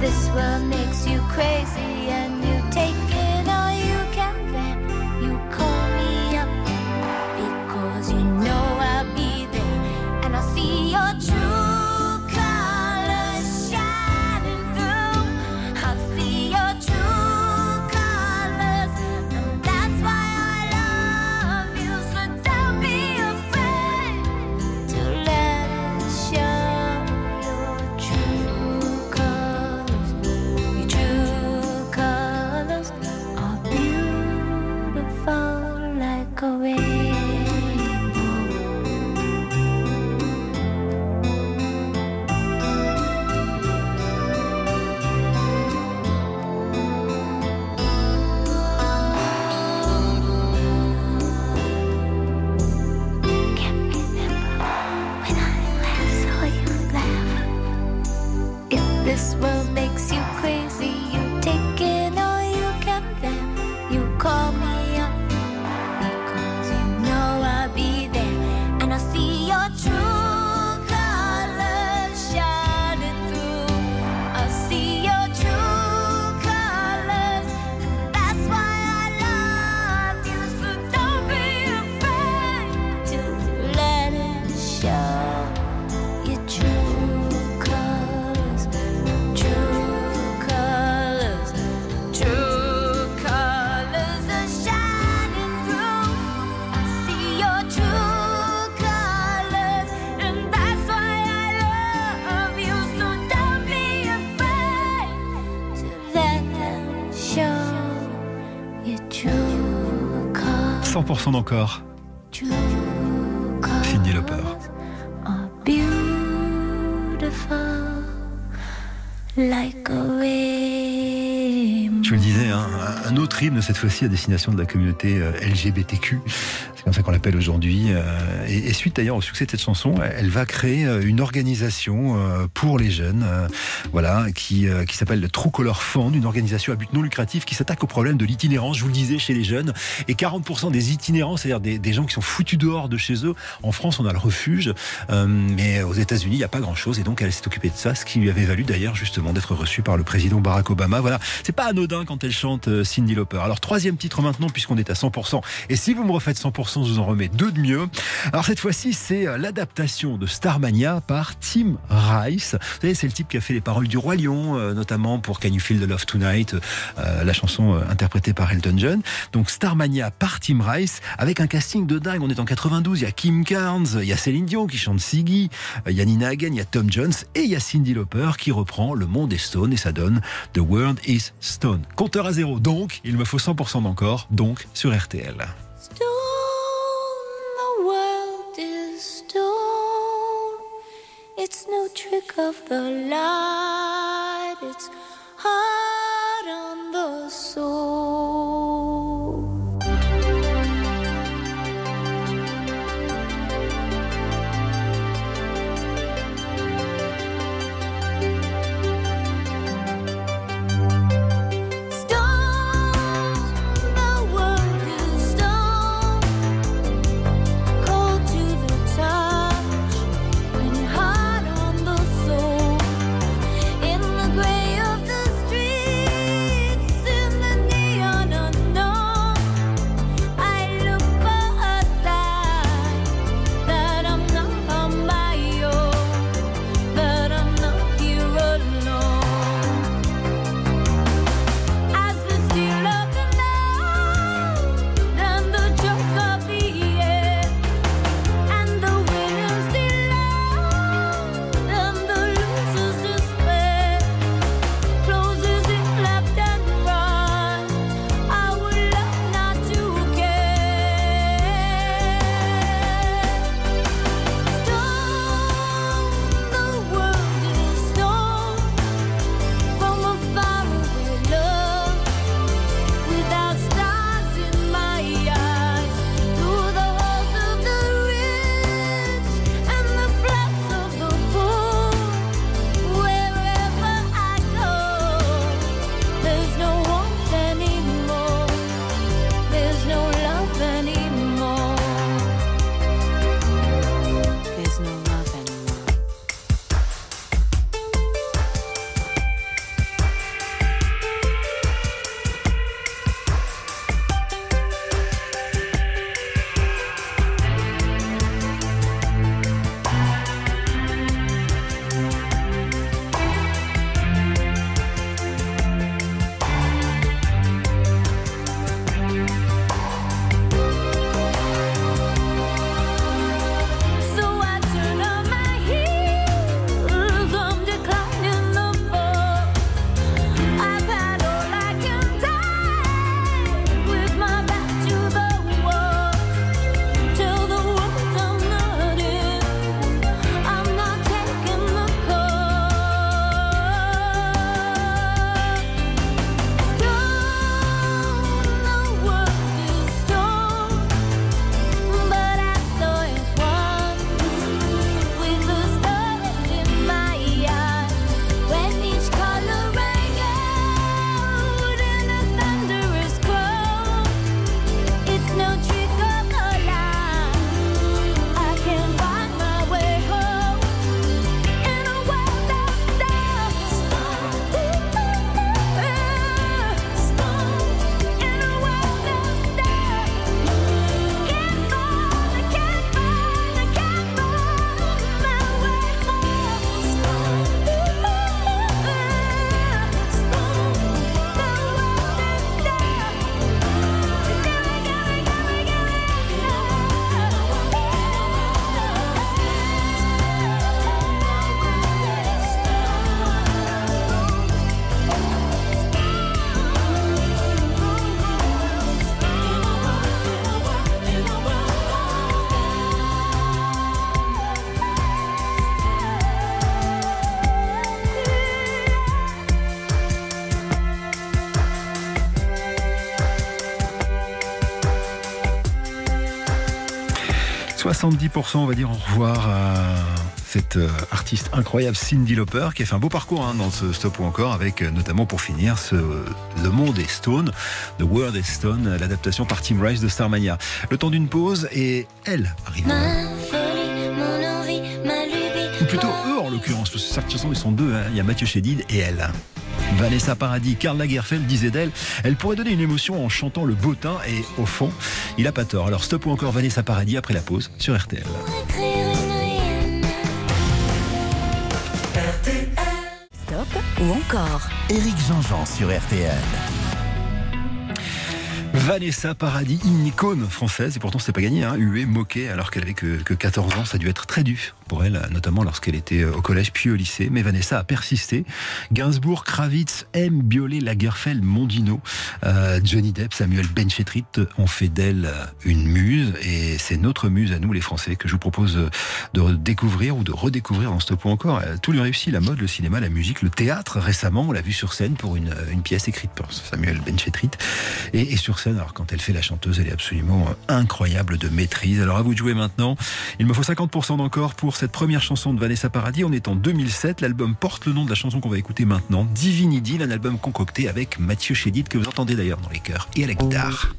This world makes you crazy 100% d'encore, Cindy Lauper. Je vous le disais, hein, un autre hymne cette fois-ci à destination de la communauté euh, LGBTQ. Comme ça qu'on l'appelle aujourd'hui. euh, Et, suite d'ailleurs au succès de cette chanson, elle va créer euh, une organisation euh, pour les jeunes, voilà, qui, qui s'appelle le True Color Fund, une organisation à but non lucratif qui s'attaque au problème de l'itinérance. Je vous le disais chez les jeunes, et 40% des itinérants, c'est-à-dire des, des gens qui sont foutus dehors de chez eux. En France, on a le refuge, mais aux États-Unis, il n'y a pas grand-chose, et donc elle s'est occupée de ça, ce qui lui avait valu d'ailleurs justement d'être reçue par le président Barack Obama. Voilà, c'est pas anodin quand elle chante Cindy Lauper. Alors troisième titre maintenant, puisqu'on est à 100%. Et si vous me refaites 100%, 60% vous en remet deux de mieux. Alors cette fois-ci, c'est euh, l'adaptation de Starmania par Tim Rice. Vous savez, c'est le type qui a fait les paroles du Roi Lion, euh, notamment pour Can You Feel the Love Tonight, euh, la chanson interprétée par Elton John. Donc Starmania par Tim Rice, avec un casting de dingue. On est en 92, il y a Kim Carnes, il y a Céline Dion qui chante Siggy, il y a Nina Hagen, il y a Tom Jones et il y a Cindy Lauper qui reprend Le Monde est Stone et ça donne The World is Stone. Compteur à zéro, donc il me faut 100% d'encore, donc sur RTL. It's no trick of the light, it's hard 70% on va dire au revoir à cette euh, artiste incroyable Cindy Lauper qui a fait un beau parcours hein, dans ce stop ou encore avec euh, notamment pour finir ce Le Monde est Stone, The World is Stone, l'adaptation par Tim Rice de Starmania. Le temps d'une pause et elle arrive. Ma folie, mon envie, ma lubie. Ou plutôt eux en l'occurrence, parce que cette chanson ils sont deux, hein. il y a Mathieu Chédid et elle. Vanessa Paradis, Karl Lagerfeld disait d'elle, elle pourrait donner une émotion en chantant le bottin et au fond, il a pas tort. Alors stop ou encore Vanessa Paradis après la pause sur RTL. Stop ou encore Éric Jean-Jean sur RTL. Vanessa Paradis, une icône française, et pourtant c'était pas gagné, hein, huée, moquée, alors qu'elle avait que, que 14 ans, ça a dû être très dur pour elle, notamment lorsqu'elle était au collège puis au lycée. Mais Vanessa a persisté. Gainsbourg, Kravitz, M. Biolay, Lagerfeld, Mondino, euh, Johnny Depp, Samuel Benchetrit ont fait d'elle une muse, et c'est notre muse à nous les Français que je vous propose de découvrir ou de redécouvrir en stop ou encore. Tout lui réussit, la mode, le cinéma, la musique, le théâtre. Récemment, on l'a vu sur scène pour une, pièce écrite par Samuel Benchetrit. Et, et sur scène, alors quand elle fait la chanteuse, elle est absolument incroyable de maîtrise. Alors à vous de jouer maintenant. Il me faut 50% d'encore pour cette première chanson de Vanessa Paradis. On est en 2007. L'album porte le nom de la chanson qu'on va écouter maintenant. Divinity, un album concocté avec Mathieu Chédid, que vous entendez d'ailleurs dans les chœurs et à la guitare.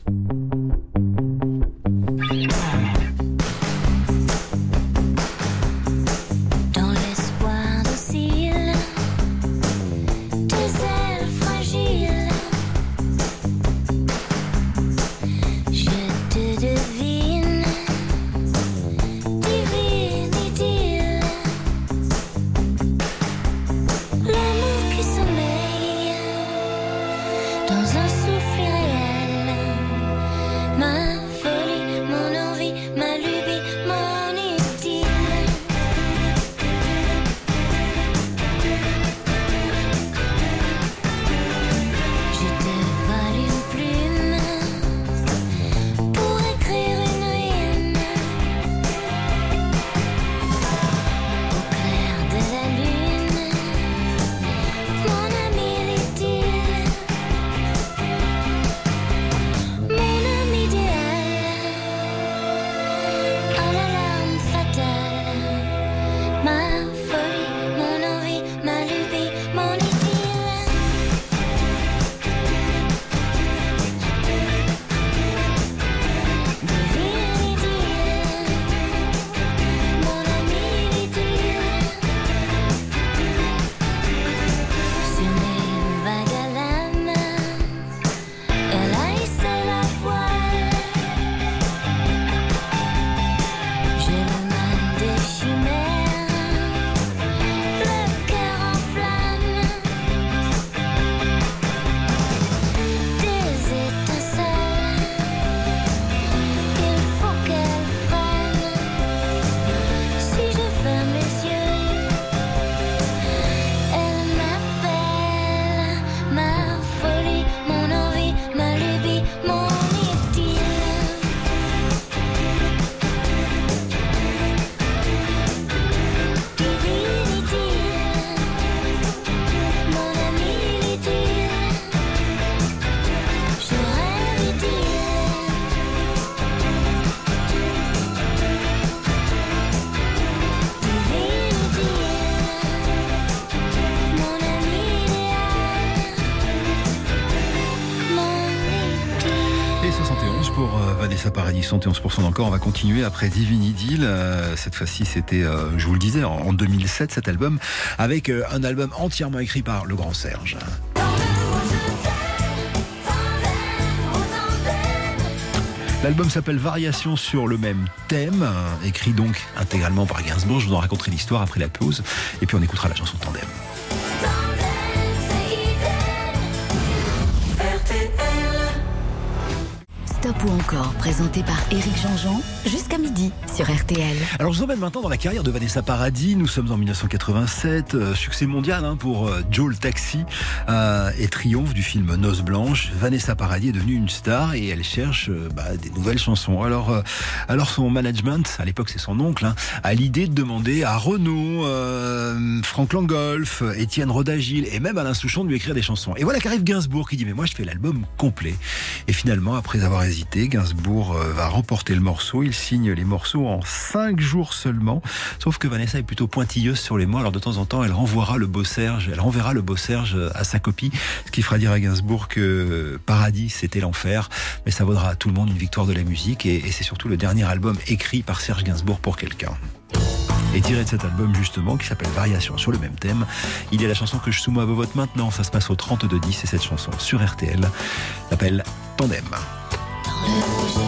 71% encore. On va continuer après Divine Idyll. Euh, cette fois-ci, c'était, euh, je vous le disais, en, en 2007, cet album, avec euh, un album entièrement écrit par le grand Serge. L'album s'appelle Variations sur le même thème, écrit donc intégralement par Gainsbourg. Je vous en raconterai l'histoire après la pause. Et puis on écoutera la chanson Tandem. Stop ou encore, présenté par Éric Jean-Jean, jusqu'à midi sur RTL. Alors je vous emmène maintenant dans la carrière de Vanessa Paradis. Nous sommes en 1987, euh, succès mondial hein, pour euh, Joe le Taxi euh, et triomphe du film Noces Blanches. Vanessa Paradis est devenue une star et elle cherche bah, des nouvelles chansons. Alors, alors son management, à l'époque c'est son oncle, hein, a l'idée de demander à Renaud, Franck Langolf, Étienne Rodagil et même Alain Souchon de lui écrire des chansons. Et voilà qu'arrive Gainsbourg qui dit mais moi je fais l'album complet. Et finalement après avoir hésité, Gainsbourg euh, va remporter le morceau. Il signe les morceaux en 5 jours seulement. Sauf que Vanessa est plutôt pointilleuse sur les mots. Alors de temps en temps, elle renvoiera le beau Serge, elle renverra le beau Serge à sa copie, ce qui fera dire à Gainsbourg que Paradis c'était l'enfer. Mais ça vaudra à tout le monde une victoire de la musique et, et c'est surtout le dernier album écrit par Serge Gainsbourg pour quelqu'un. Et tiré de cet album justement, qui s'appelle Variation sur le même thème, il y a la chanson que je soumets à vos votes maintenant. Ça se passe au 32-10 et cette chanson sur RTL s'appelle Tandem. Dans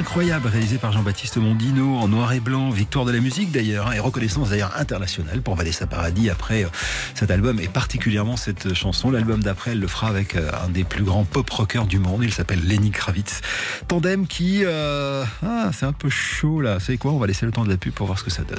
incroyable, réalisé par Jean-Baptiste Mondino en noir et blanc, victoire de la musique d'ailleurs, hein, et reconnaissance d'ailleurs internationale pour Vanessa Paradis après euh, cet album et particulièrement cette chanson. L'album d'après, elle le fera avec euh, un des plus grands pop rockers du monde, il s'appelle Lenny Kravitz. Tandem qui... euh, ah, c'est un peu chaud là, vous savez quoi? On va laisser le temps de la pub pour voir ce que ça donne.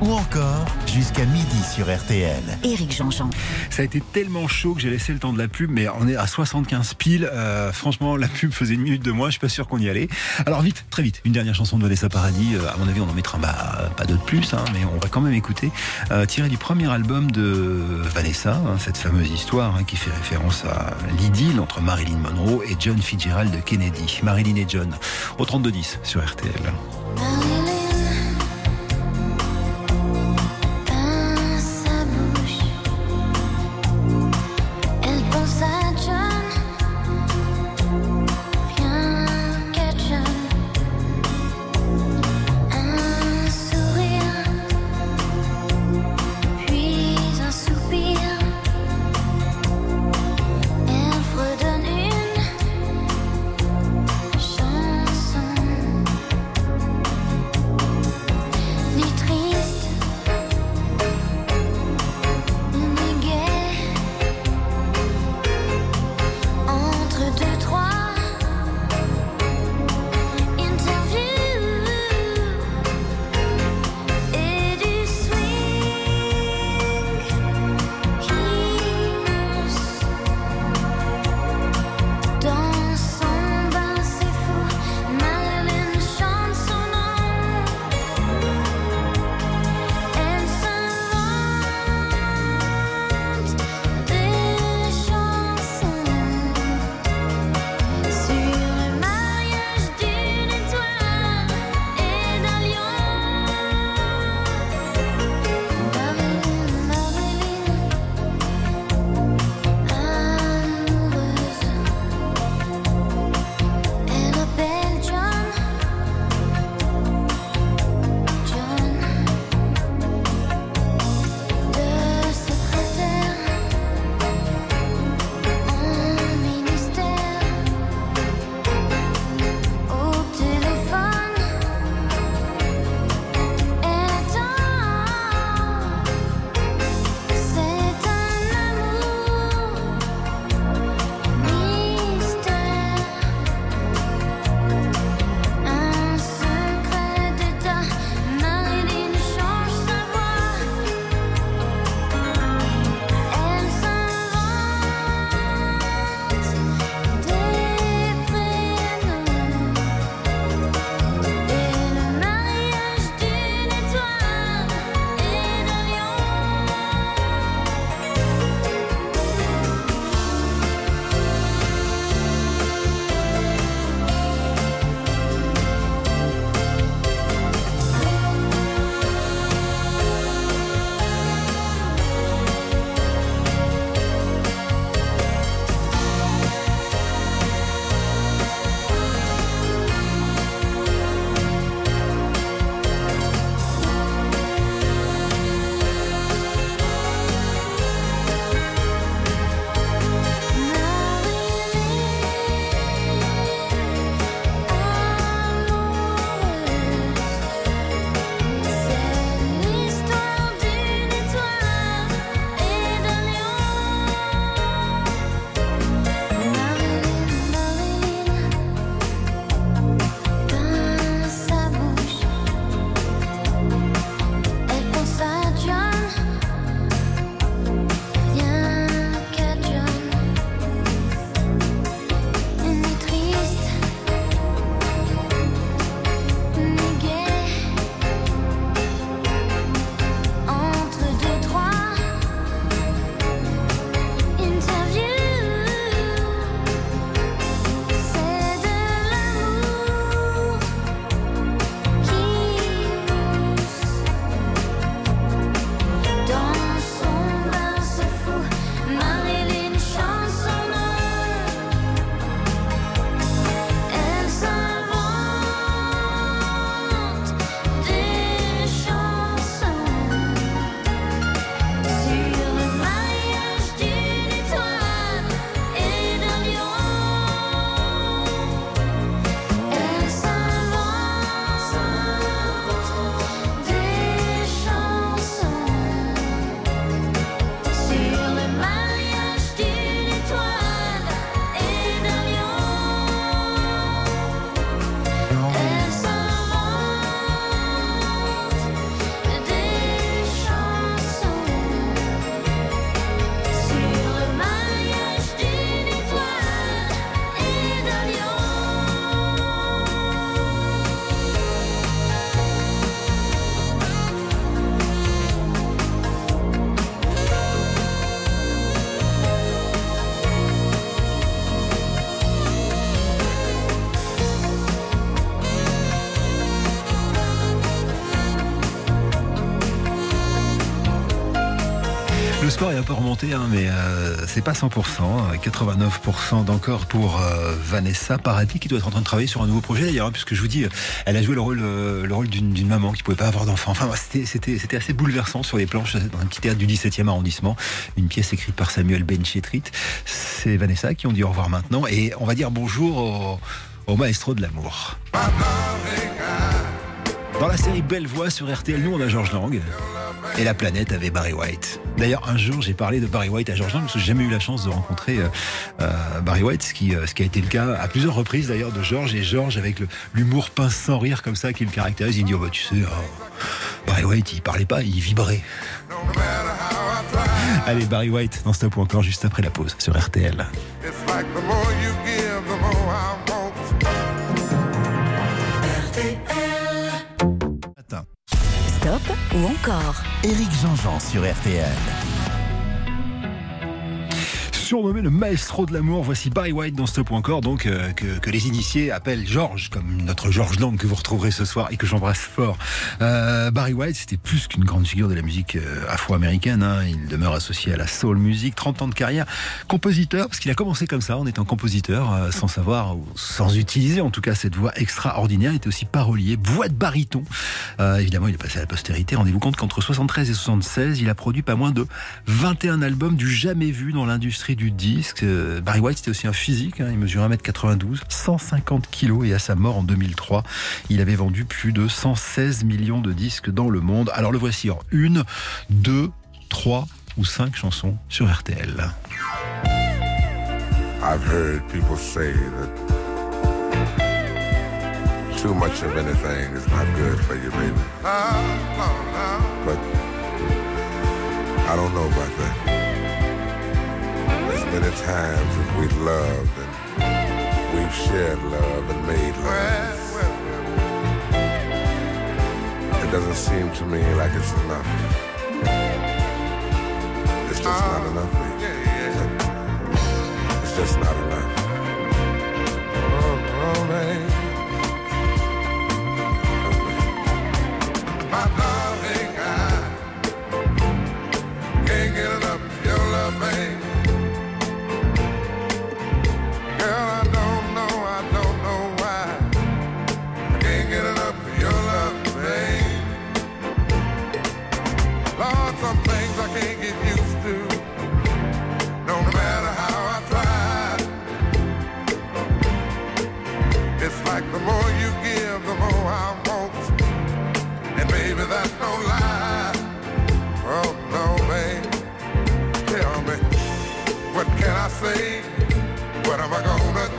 Ou encore jusqu'à midi sur RTL. Éric Jean-Jean. Ça a été tellement chaud que j'ai laissé le temps de la pub, mais on est à 75 piles. Euh, franchement, la pub faisait une minute de moi, je suis pas sûr qu'on y allait. Alors vite, très vite, une dernière chanson de Vanessa Paradis. Euh, à mon avis, on en mettra bah, pas d'autres plus, hein, mais on va quand même écouter. Euh, tiré du premier album de Vanessa, hein, cette fameuse histoire hein, qui fait référence à l'idylle entre Marilyn Monroe et John Fitzgerald de Kennedy. Marilyn et John, au 32-10 sur RTL. Score est un peu hein, mais euh, c'est pas 100%. 89% d'encore pour euh, Vanessa Paradis, qui doit être en train de travailler sur un nouveau projet d'ailleurs, puisque je vous dis, elle a joué le rôle, euh, le rôle d'une maman qui pouvait pas avoir d'enfant. Enfin, c'était- assez bouleversant sur les planches dans un petit théâtre du 17e arrondissement. Une pièce écrite par Samuel Benchetrit. C'est Vanessa qui ont dit au revoir maintenant, et on va dire bonjour au, au maestro de l'amour. Dans la série Belle Voix sur RTL, nous on a Georges Lang et la planète avait Barry White. D'ailleurs, un jour j'ai parlé de Barry White à Georges parce que j'ai jamais eu la chance de rencontrer euh, euh, Barry White, ce qui, euh, ce qui a été le cas à plusieurs reprises d'ailleurs de Georges. Et Georges, avec l'humour pince sans rire comme ça qui le caractérise, il dit oh, bah, Tu sais, euh, Barry White il parlait pas, il vibrait. Allez, Barry White dans Stop ou encore juste après la pause sur RTL. Stop ou encore Éric Jean-Jean sur RTL. Surnommé le maestro de l'amour, voici Barry White dans Stop ou encore, donc euh, que, les initiés appellent Georges, comme notre Georges Lang que vous retrouverez ce soir et que j'embrasse fort. Euh, Barry White, c'était plus qu'une grande figure de la musique euh, afro-américaine. hein. Il demeure associé à la soul music, 30 ans de carrière, compositeur, parce qu'il a commencé comme ça, en étant compositeur, sans savoir ou sans utiliser en tout cas cette voix extraordinaire. Il était aussi parolier, voix de baryton. Évidemment, il est passé à la postérité. Rendez-vous compte qu'entre 73 et 76, il a produit pas moins de 21 albums du jamais vu dans l'industrie du disque. Euh, Barry White, c'était aussi un physique. hein. Il mesure 1m92, 150 kilos et à sa mort en 2003, il avait vendu plus de 116 millions de disques dans le monde. Alors le voici en une, deux, trois ou cinq chansons sur RTL. I've heard people say that too much of anything is not good for you, baby. But I don't know about that. As many times as we've loved and we've shared love and made love, it doesn't seem to me like it's enough. It's just not uh, enough, baby. It's just not enough. Oh, oh. My darling,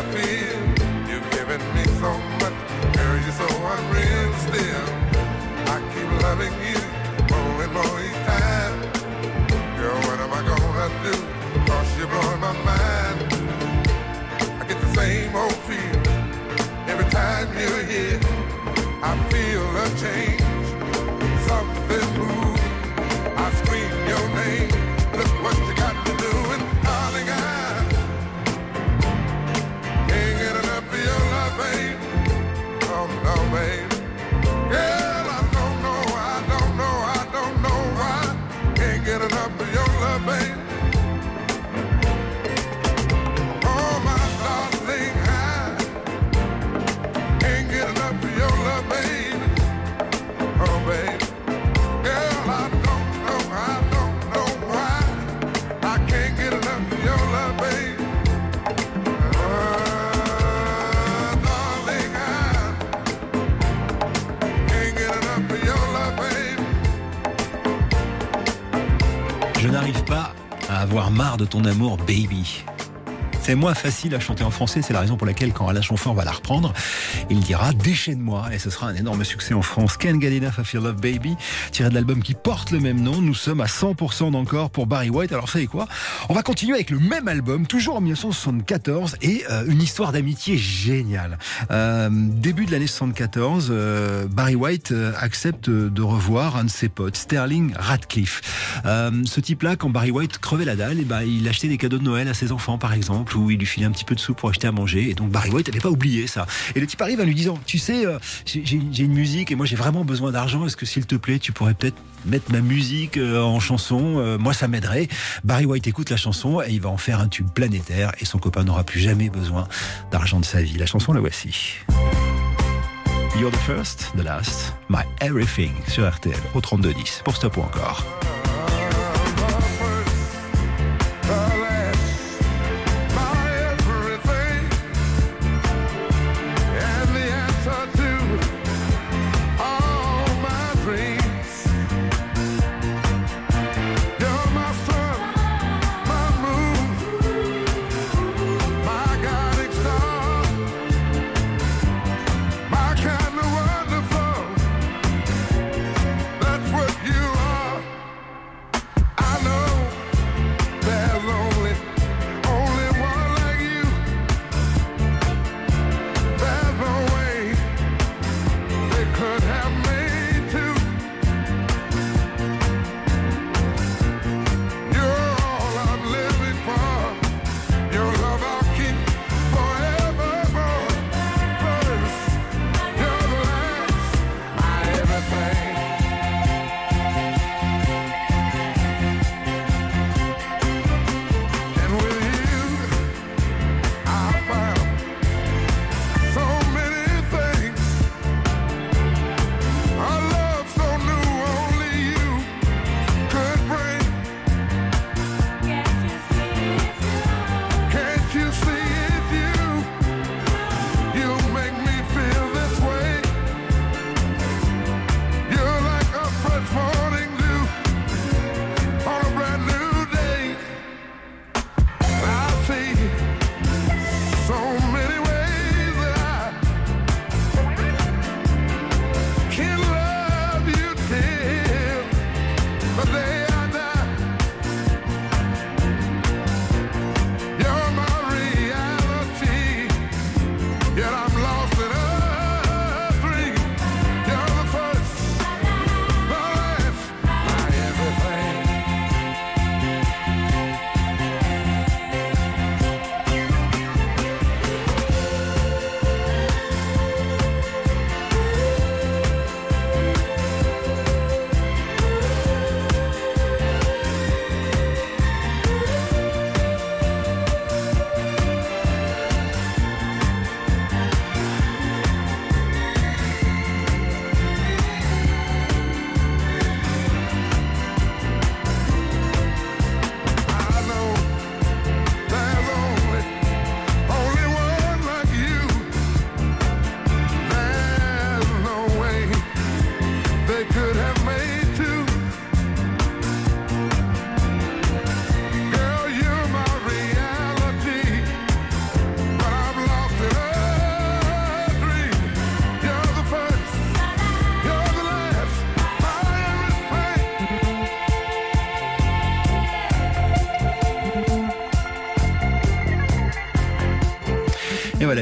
I feel? You've given me so much, girl, you're so unreal still. I keep loving you more and more each time. Girl, what am I gonna do? Cause you're blowing my mind. I get the same old feel every time you're here. I feel a change, avoir marre de ton amour, baby. C'est moins facile à chanter en français, c'est la raison pour laquelle quand Alain Chamfort va la reprendre, il dira Déchaîne-moi et ce sera un énorme succès en France. Ken get enough of your love baby, tiré de l'album qui porte le même nom. Nous sommes à 100% d'encore pour Barry White. Alors savez quoi? On va continuer avec le même album, toujours en 1974 et euh, une histoire d'amitié géniale. Euh, début de l'année 74, euh, Barry White euh, accepte de revoir un de ses potes, Sterling Radcliffe. Ce type-là, quand Barry White crevait la dalle, et ben, il achetait des cadeaux de Noël à ses enfants, par exemple, ou il lui filait un petit peu de sous pour acheter à manger. Et donc Barry White n'avait pas oublié ça. Et le type arrive en lui disant, tu sais, euh, j'ai j'ai une musique et moi j'ai vraiment besoin d'argent. Est-ce que s'il te plaît, tu pourrais peut-être mettre ma musique euh, en chanson? Euh, Moi, ça m'aiderait. Barry White écoute la chanson et il va en faire un tube planétaire. Et son copain n'aura plus jamais besoin d'argent de sa vie. La chanson, la voici. You're the first, the last, my everything sur RTL au 3210 pour stop ou encore.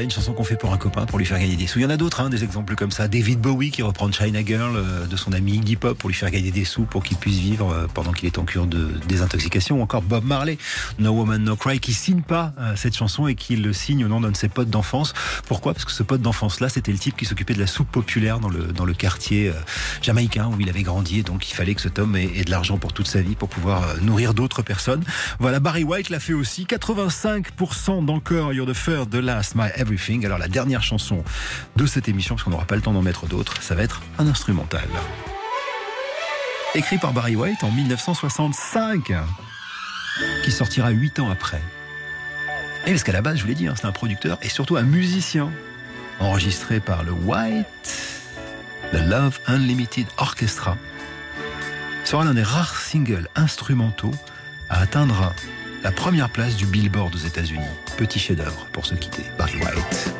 Une chanson qu'on fait pour un copain, pour lui faire gagner des sous. Il y en a d'autres, hein, des exemples comme ça. David Bowie qui reprend China Girl euh, de son ami Iggy Pop pour lui faire gagner des sous pour qu'il puisse vivre euh, pendant qu'il est en cure de désintoxication. Ou encore Bob Marley, No Woman No Cry, qui signe pas euh, cette chanson et qui le signe au nom d'un de ses potes d'enfance. Pourquoi? Parce que ce pote d'enfance-là, c'était le type qui s'occupait de la soupe populaire dans le, dans le quartier euh, jamaïcain où il avait grandi. Et donc il fallait que cet homme ait, ait de l'argent pour toute sa vie pour pouvoir euh, nourrir d'autres personnes. Voilà, Barry White l'a fait aussi. 85% d'encore You're the First, The Last, My Alors la dernière chanson de cette émission, parce qu'on n'aura pas le temps d'en mettre d'autres, ça va être un instrumental. Écrit par Barry White en 1965, qui sortira 8 ans après. Et parce qu'à la base, je voulais dire, c'est un producteur et surtout un musicien, enregistré par le White, The Love Unlimited Orchestra. Sera l'un des rares singles instrumentaux à atteindre la première place du Billboard aux États-Unis. Petit chef-d'œuvre pour se quitter. Barry White.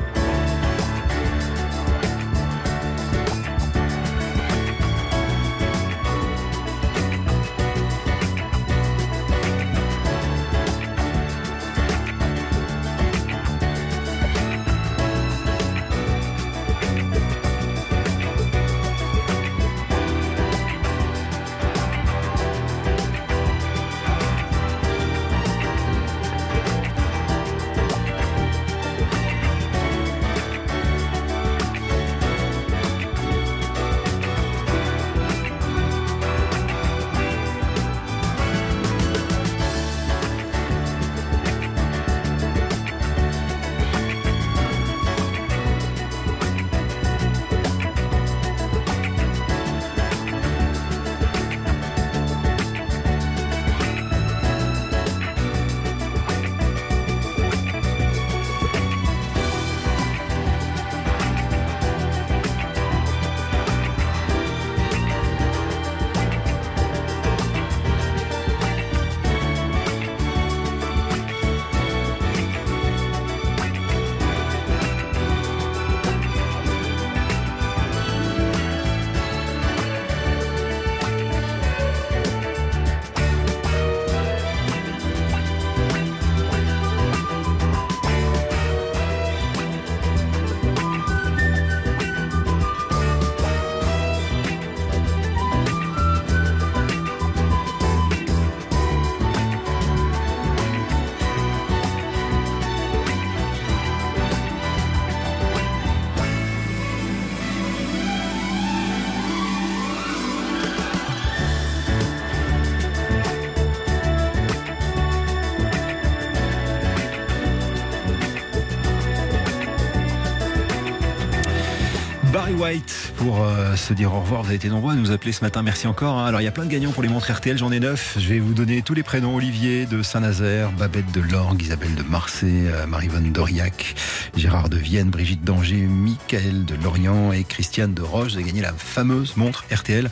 Pour euh, se dire au revoir. Vous avez été nombreux à nous appeler ce matin. Merci encore. hein. Alors il y a plein de gagnants pour les montres RTL. J'en ai neuf. Je vais vous donner tous les prénoms Olivier de Saint-Nazaire, Babette de Lorgue, Isabelle de Marseille, euh, Marivonne d'Aurillac, Gérard de Vienne, Brigitte d'Angers, Michael de Lorient et Christiane de Roche. Vous avez gagné la fameuse montre RTL.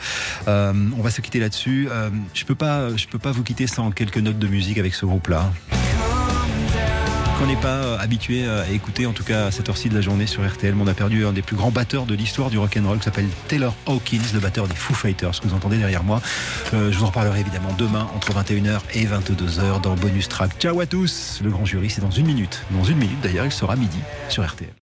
Euh, on va se quitter là-dessus. Euh, je peux pas, je peux pas vous quitter sans quelques notes de musique avec ce groupe-là qu'on n'est pas euh, habitué à écouter, en tout cas à cette heure-ci de la journée sur RTL. On a perdu un des plus grands batteurs de l'histoire du rock'n'roll qui s'appelle Taylor Hawkins, le batteur des Foo Fighters, que vous entendez derrière moi. Euh, je vous en reparlerai évidemment demain entre 21h et 22h dans Bonus Track. Ciao à tous Le grand jury, c'est dans une minute. Dans une minute d'ailleurs, il sera midi sur RTL.